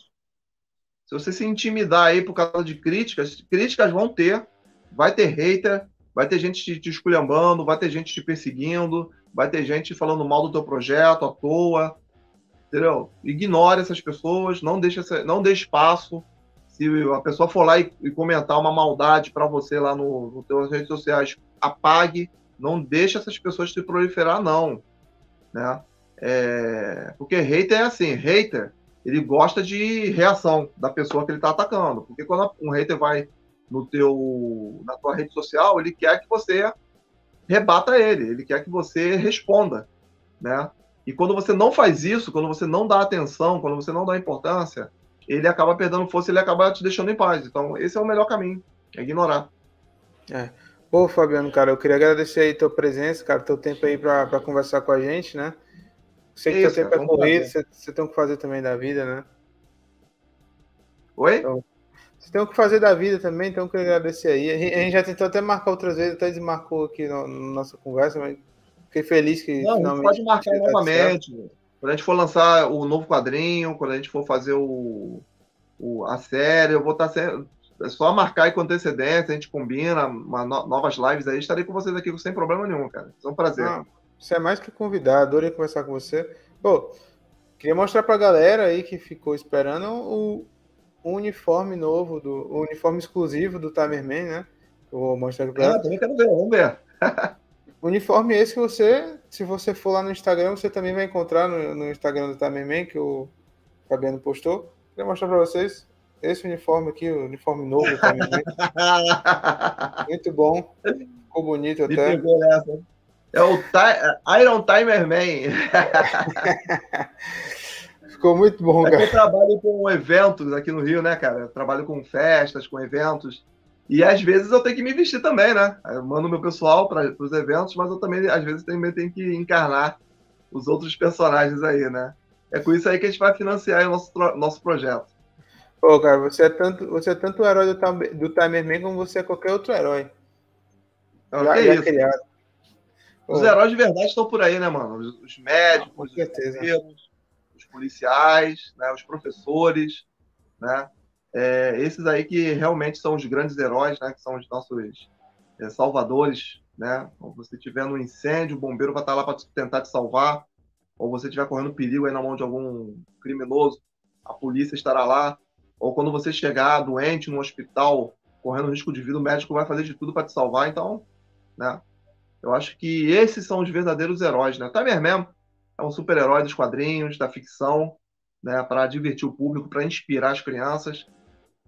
Se você se intimidar aí por causa de críticas, críticas vão ter. Vai ter hater, vai ter gente te, esculhambando, vai ter gente te perseguindo, vai ter gente falando mal do teu projeto à toa, entendeu? Ignore essas pessoas, não deixe, não deixe espaço. Se a pessoa for lá e, e comentar uma maldade para você lá no, no teus redes sociais, apague, não deixe essas pessoas te proliferar, não, né? É, porque hater é assim, hater, ele gosta de reação da pessoa que ele está atacando, porque quando um hater vai no teu, na tua rede social, ele quer que você rebata ele, ele quer que você responda, né? E quando você não faz isso, quando você não dá atenção, quando você não dá importância, ele acaba perdendo força, ele acaba te deixando em paz. Então, esse é o melhor caminho, é ignorar. É. Pô, Fabiano, cara, eu queria agradecer aí tua presença, cara, teu tempo aí para conversar com a gente, né? Sei que Isso, teu tempo é corrido, você, você tem o que fazer também da vida, né? Oi? Então, tem o que fazer da vida também, então eu queria agradecer aí. A gente, a gente já tentou até marcar outras vezes, até desmarcou aqui na no, no nossa conversa, mas fiquei feliz que Não, finalmente. Pode marcar novamente. Quando a gente for lançar o novo quadrinho, quando a gente for fazer o, o a série, eu vou estar sempre. É só marcar aí com antecedência, a gente combina uma, no, novas lives aí. Estarei com vocês aqui sem problema nenhum, cara. É um prazer. Ah, você é mais que convidado, adorei conversar com você. Pô, queria mostrar pra galera aí que ficou esperando o, um uniforme novo, do, um uniforme exclusivo do Timerman, né? Eu vou mostrar ah, também quero ver, vamos ver. uniforme esse que você, se você for lá no Instagram, você também vai encontrar no, no Instagram do Timerman, que o Fabiano postou. Vou mostrar para vocês esse uniforme aqui, o uniforme novo do Timerman. Muito bom, ficou bonito até. É o Iron Timer Man. Ficou muito bom, cara. Eu trabalho com eventos aqui no Rio, né, cara? Eu trabalho com festas, com eventos. E às vezes eu tenho que me vestir também, né? Eu mando meu pessoal para os eventos, mas eu também, às vezes, também tenho que encarnar os outros personagens aí, né? É com isso aí que a gente vai financiar o nosso, nosso projeto. Pô, cara, você é tanto, você é tanto o herói do, do Timerman como você é qualquer outro herói. Não, já, já isso? Criado. Os heróis de verdade estão por aí, né, mano? Os, os médicos, com certeza. os policiais, né, os professores, né, é, esses aí que realmente são os grandes heróis, né, que são os nossos é, salvadores, né, quando você estiver no incêndio, o bombeiro vai estar lá para tentar te salvar, ou você estiver correndo perigo aí na mão de algum criminoso, a polícia estará lá, ou quando você chegar doente no hospital, correndo risco de vida, o médico vai fazer de tudo para te salvar, então, né, eu acho que esses são os verdadeiros heróis, né, Timer mesmo, é um super-herói dos quadrinhos, da ficção, né, para divertir o público, para inspirar as crianças.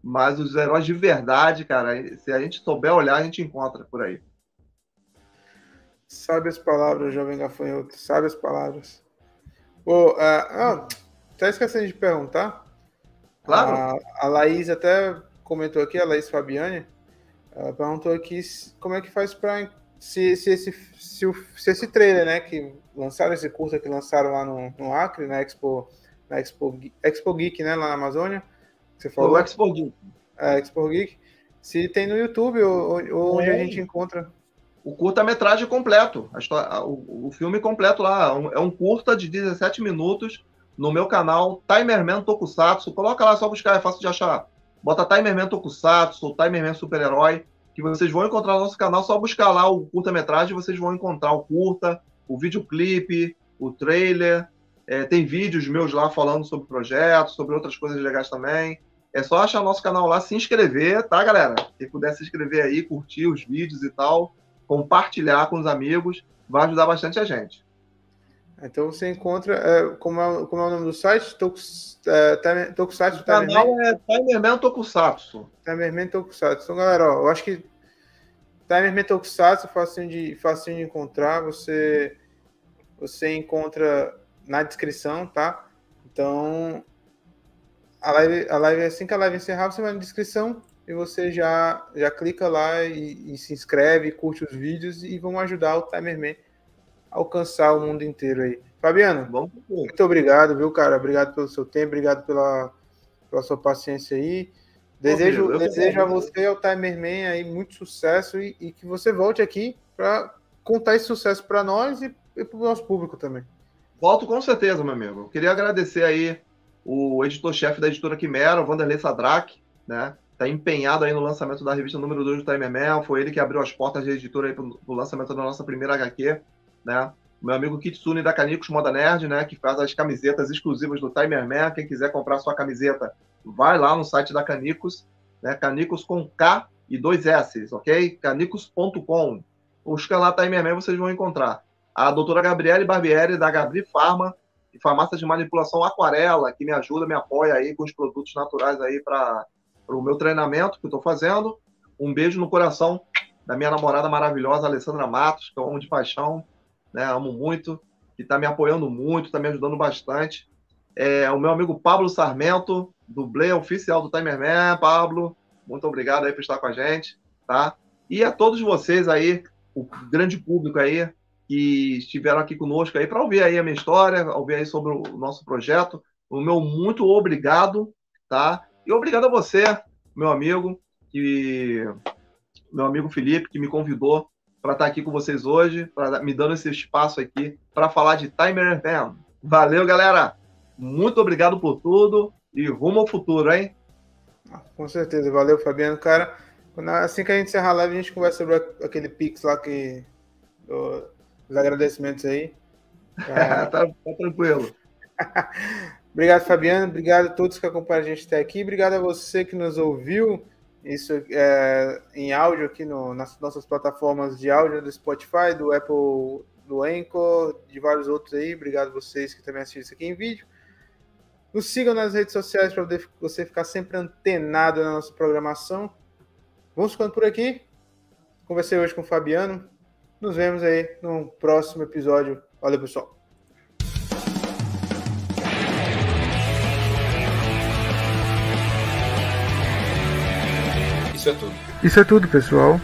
Mas os heróis de verdade, cara, se a gente souber olhar, a gente encontra por aí. Sabe as palavras, jovem gafanhoto, sabe as palavras. Oh, uh, ah, tá esquecendo de perguntar. Claro. A, a Laís até comentou aqui, a Laís Fabiani, ela perguntou aqui como é que faz para se, se, esse, se, se esse trailer, né, que lançaram esse curso que lançaram lá no, no Acre, na Expo, na Expo, Expo Geek, né, lá na Amazônia. Você falou? O Expo Geek. É, Expo Geek. Se tem no YouTube ou, ou onde a gente encontra. O curta-metragem completo, a o, o, filme completo lá. É um curta de 17 minutos no meu canal, Timerman Tokusatsu. Coloca lá, só buscar, é fácil de achar. Bota Timerman Tokusatsu, Timerman Super-Herói, que vocês vão encontrar no nosso canal. Só buscar lá o curta-metragem, vocês vão encontrar o curta, o videoclipe, o trailer. É, tem vídeos meus lá falando sobre projetos, sobre outras coisas legais também. É só achar nosso canal lá, se inscrever, tá, galera? Quem puder se inscrever aí, curtir os vídeos e tal. compartilhar com os amigos, vai ajudar bastante a gente. Então você encontra, é, como, é, como é o nome do site? Tokus, é, Tokusatsu O canal é Timerman Tokusatsu. Timerman Tokusatsu. Então, galera, ó, eu acho que Timerman Tokusatsu, facinho de, facinho de encontrar, você, você encontra na descrição, tá? Então, a live, a live, assim que a live encerrar, você vai na descrição e você já, já clica lá e, e se inscreve, curte os vídeos e vão ajudar o Timerman alcançar o mundo inteiro aí. Fabiano, Bom, muito obrigado, viu, cara? Obrigado pelo seu tempo, obrigado pela, pela sua paciência aí. Desejo, Bom, desejo a você e ao Timerman aí muito sucesso e, e que você volte aqui para contar esse sucesso para nós e, e para o nosso público também. Volto com certeza, meu amigo. Queria agradecer aí o editor-chefe da editora Quimera, o Vanderlei Sadraque, né? Está empenhado aí no lançamento da revista número 2 do Time Man. Foi ele que abriu as portas da editora aí pro, pro lançamento da nossa primeira HQ, né? Meu amigo Kitsune da Canicos Moda Nerd, né? Que faz as camisetas exclusivas do Timer Man. Quem quiser comprar sua camiseta, vai lá no site da Canicos, né? Canicos com K e dois S, ok? Canicos.com. Busca lá Timer Man, vocês vão encontrar. A doutora Gabriele Barbieri, da Gabri Farma, e farmácia de manipulação Aquarela, que me ajuda, me apoia aí com os produtos naturais aí para o meu treinamento que eu estou fazendo. Um beijo no coração da minha namorada maravilhosa, Alessandra Matos, que eu amo de paixão, né? Amo muito, que está me apoiando muito, está me ajudando bastante. É, o meu amigo Pablo Sarmento, dublê oficial do Timer Man. Pablo, muito obrigado aí por estar com a gente, tá? E a todos vocês aí, o grande público aí, que estiveram aqui conosco aí para ouvir aí a minha história, ouvir aí sobre o nosso projeto. O meu muito obrigado, tá? E obrigado a você, meu amigo, que meu amigo Felipe, que me convidou para estar aqui com vocês hoje, para me dando esse espaço aqui para falar de Timer FM. Valeu, galera. Muito obrigado por tudo e rumo ao futuro, hein? Com certeza, valeu, Fabiano, cara. Assim que a gente encerrar a live, a gente conversa sobre aquele Pix lá que os agradecimentos aí. É... tá, tá, tranquilo. Obrigado, Fabiano. Obrigado a todos que acompanham a gente até aqui. Obrigado a você que nos ouviu. Isso é, em áudio aqui no, nas nossas plataformas de áudio do Spotify, do Apple, do Anchor, de vários outros aí. Obrigado vocês que também assistiram isso aqui em vídeo. Nos sigam nas redes sociais para você ficar sempre antenado na nossa programação. Vamos ficando por aqui. Conversei hoje com o Fabiano. Nos vemos aí no próximo episódio. Valeu, pessoal. Isso é tudo. Isso é tudo, pessoal.